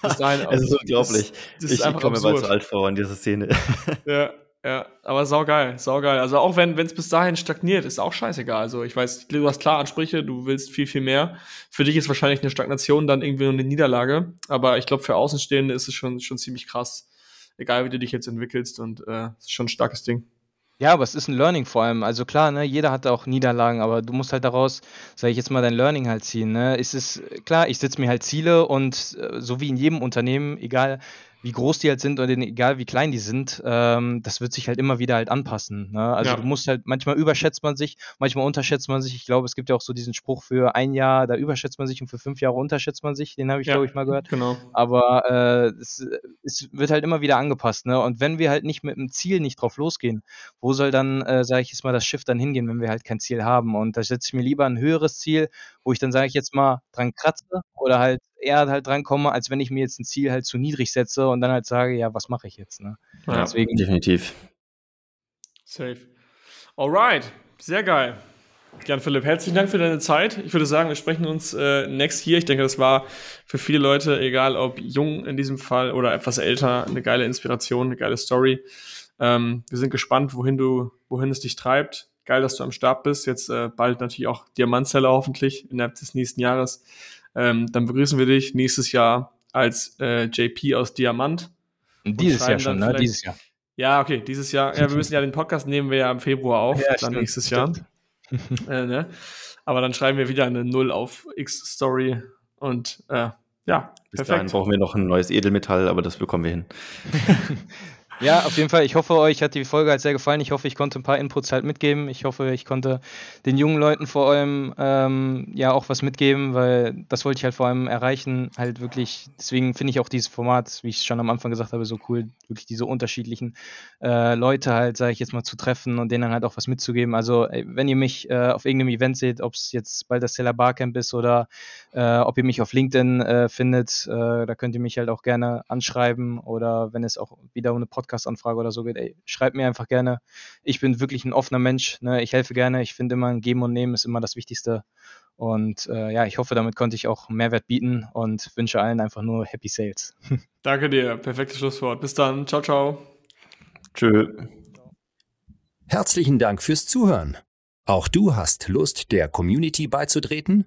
bis dahin. es ist unglaublich. Das, das ich, ich komme mir mal zu alt vor in dieser Szene. ja, ja, aber saugeil, saugeil. Also auch wenn es bis dahin stagniert, ist auch scheißegal. Also ich weiß, du hast klar Ansprüche, du willst viel, viel mehr. Für dich ist wahrscheinlich eine Stagnation dann irgendwie nur eine Niederlage. Aber ich glaube, für Außenstehende ist es schon, schon ziemlich krass. Egal, wie du dich jetzt entwickelst und äh, es ist schon ein starkes Ding. Ja, aber es ist ein Learning vor allem. Also klar, ne, jeder hat auch Niederlagen, aber du musst halt daraus, sage ich jetzt mal, dein Learning halt ziehen. Ne? Es ist klar, ich setze mir halt Ziele und äh, so wie in jedem Unternehmen, egal wie groß die halt sind oder egal wie klein die sind, ähm, das wird sich halt immer wieder halt anpassen. Ne? Also ja. du musst halt, manchmal überschätzt man sich, manchmal unterschätzt man sich. Ich glaube, es gibt ja auch so diesen Spruch für ein Jahr, da überschätzt man sich und für fünf Jahre unterschätzt man sich. Den habe ich, ja, glaube ich, mal gehört. Genau. Aber äh, es, es, wird halt immer wieder angepasst. Ne? Und wenn wir halt nicht mit dem Ziel nicht drauf losgehen, wo soll dann, äh, sage ich jetzt mal, das Schiff dann hingehen, wenn wir halt kein Ziel haben? Und da setze ich mir lieber ein höheres Ziel, wo ich dann, sage ich jetzt mal, dran kratze oder halt eher halt drankomme, als wenn ich mir jetzt ein Ziel halt zu niedrig setze und dann halt sage, ja, was mache ich jetzt? Ne? Ja, Deswegen, definitiv. Safe. Alright, sehr geil. Jan Philipp, herzlichen Dank für deine Zeit. Ich würde sagen, wir sprechen uns äh, next hier. Ich denke, das war für viele Leute, egal ob jung in diesem Fall oder etwas älter, eine geile Inspiration, eine geile Story. Ähm, wir sind gespannt, wohin du, wohin es dich treibt. Geil, dass du am Start bist. Jetzt äh, bald natürlich auch Diamantzelle hoffentlich innerhalb des nächsten Jahres. Ähm, dann begrüßen wir dich nächstes Jahr als äh, JP aus Diamant. Dieses Jahr schon, ne? Dieses Jahr. Ja, okay, dieses Jahr. Ja, wir müssen ja den Podcast nehmen wir ja im Februar auf, ja, dann stimmt, nächstes Jahr. äh, ne? Aber dann schreiben wir wieder eine Null auf X-Story und äh, ja, Bis perfekt. dahin brauchen wir noch ein neues Edelmetall, aber das bekommen wir hin. Ja, auf jeden Fall. Ich hoffe, euch hat die Folge halt sehr gefallen. Ich hoffe, ich konnte ein paar Inputs halt mitgeben. Ich hoffe, ich konnte den jungen Leuten vor allem ähm, ja auch was mitgeben, weil das wollte ich halt vor allem erreichen. Halt wirklich, deswegen finde ich auch dieses Format, wie ich schon am Anfang gesagt habe, so cool, wirklich diese unterschiedlichen äh, Leute halt, sage ich jetzt mal, zu treffen und denen halt auch was mitzugeben. Also, wenn ihr mich äh, auf irgendeinem Event seht, ob es jetzt bald das Seller Barcamp ist oder äh, ob ihr mich auf LinkedIn äh, findet, äh, da könnt ihr mich halt auch gerne anschreiben oder wenn es auch wieder um eine Podcast Podcast-Anfrage oder so geht, ey, schreibt mir einfach gerne. Ich bin wirklich ein offener Mensch. Ne? Ich helfe gerne. Ich finde immer, ein Geben und Nehmen ist immer das Wichtigste. Und äh, ja, ich hoffe, damit konnte ich auch Mehrwert bieten und wünsche allen einfach nur Happy Sales. Danke dir. Perfektes Schlusswort. Bis dann. Ciao, ciao. Tschö. Herzlichen Dank fürs Zuhören. Auch du hast Lust, der Community beizutreten?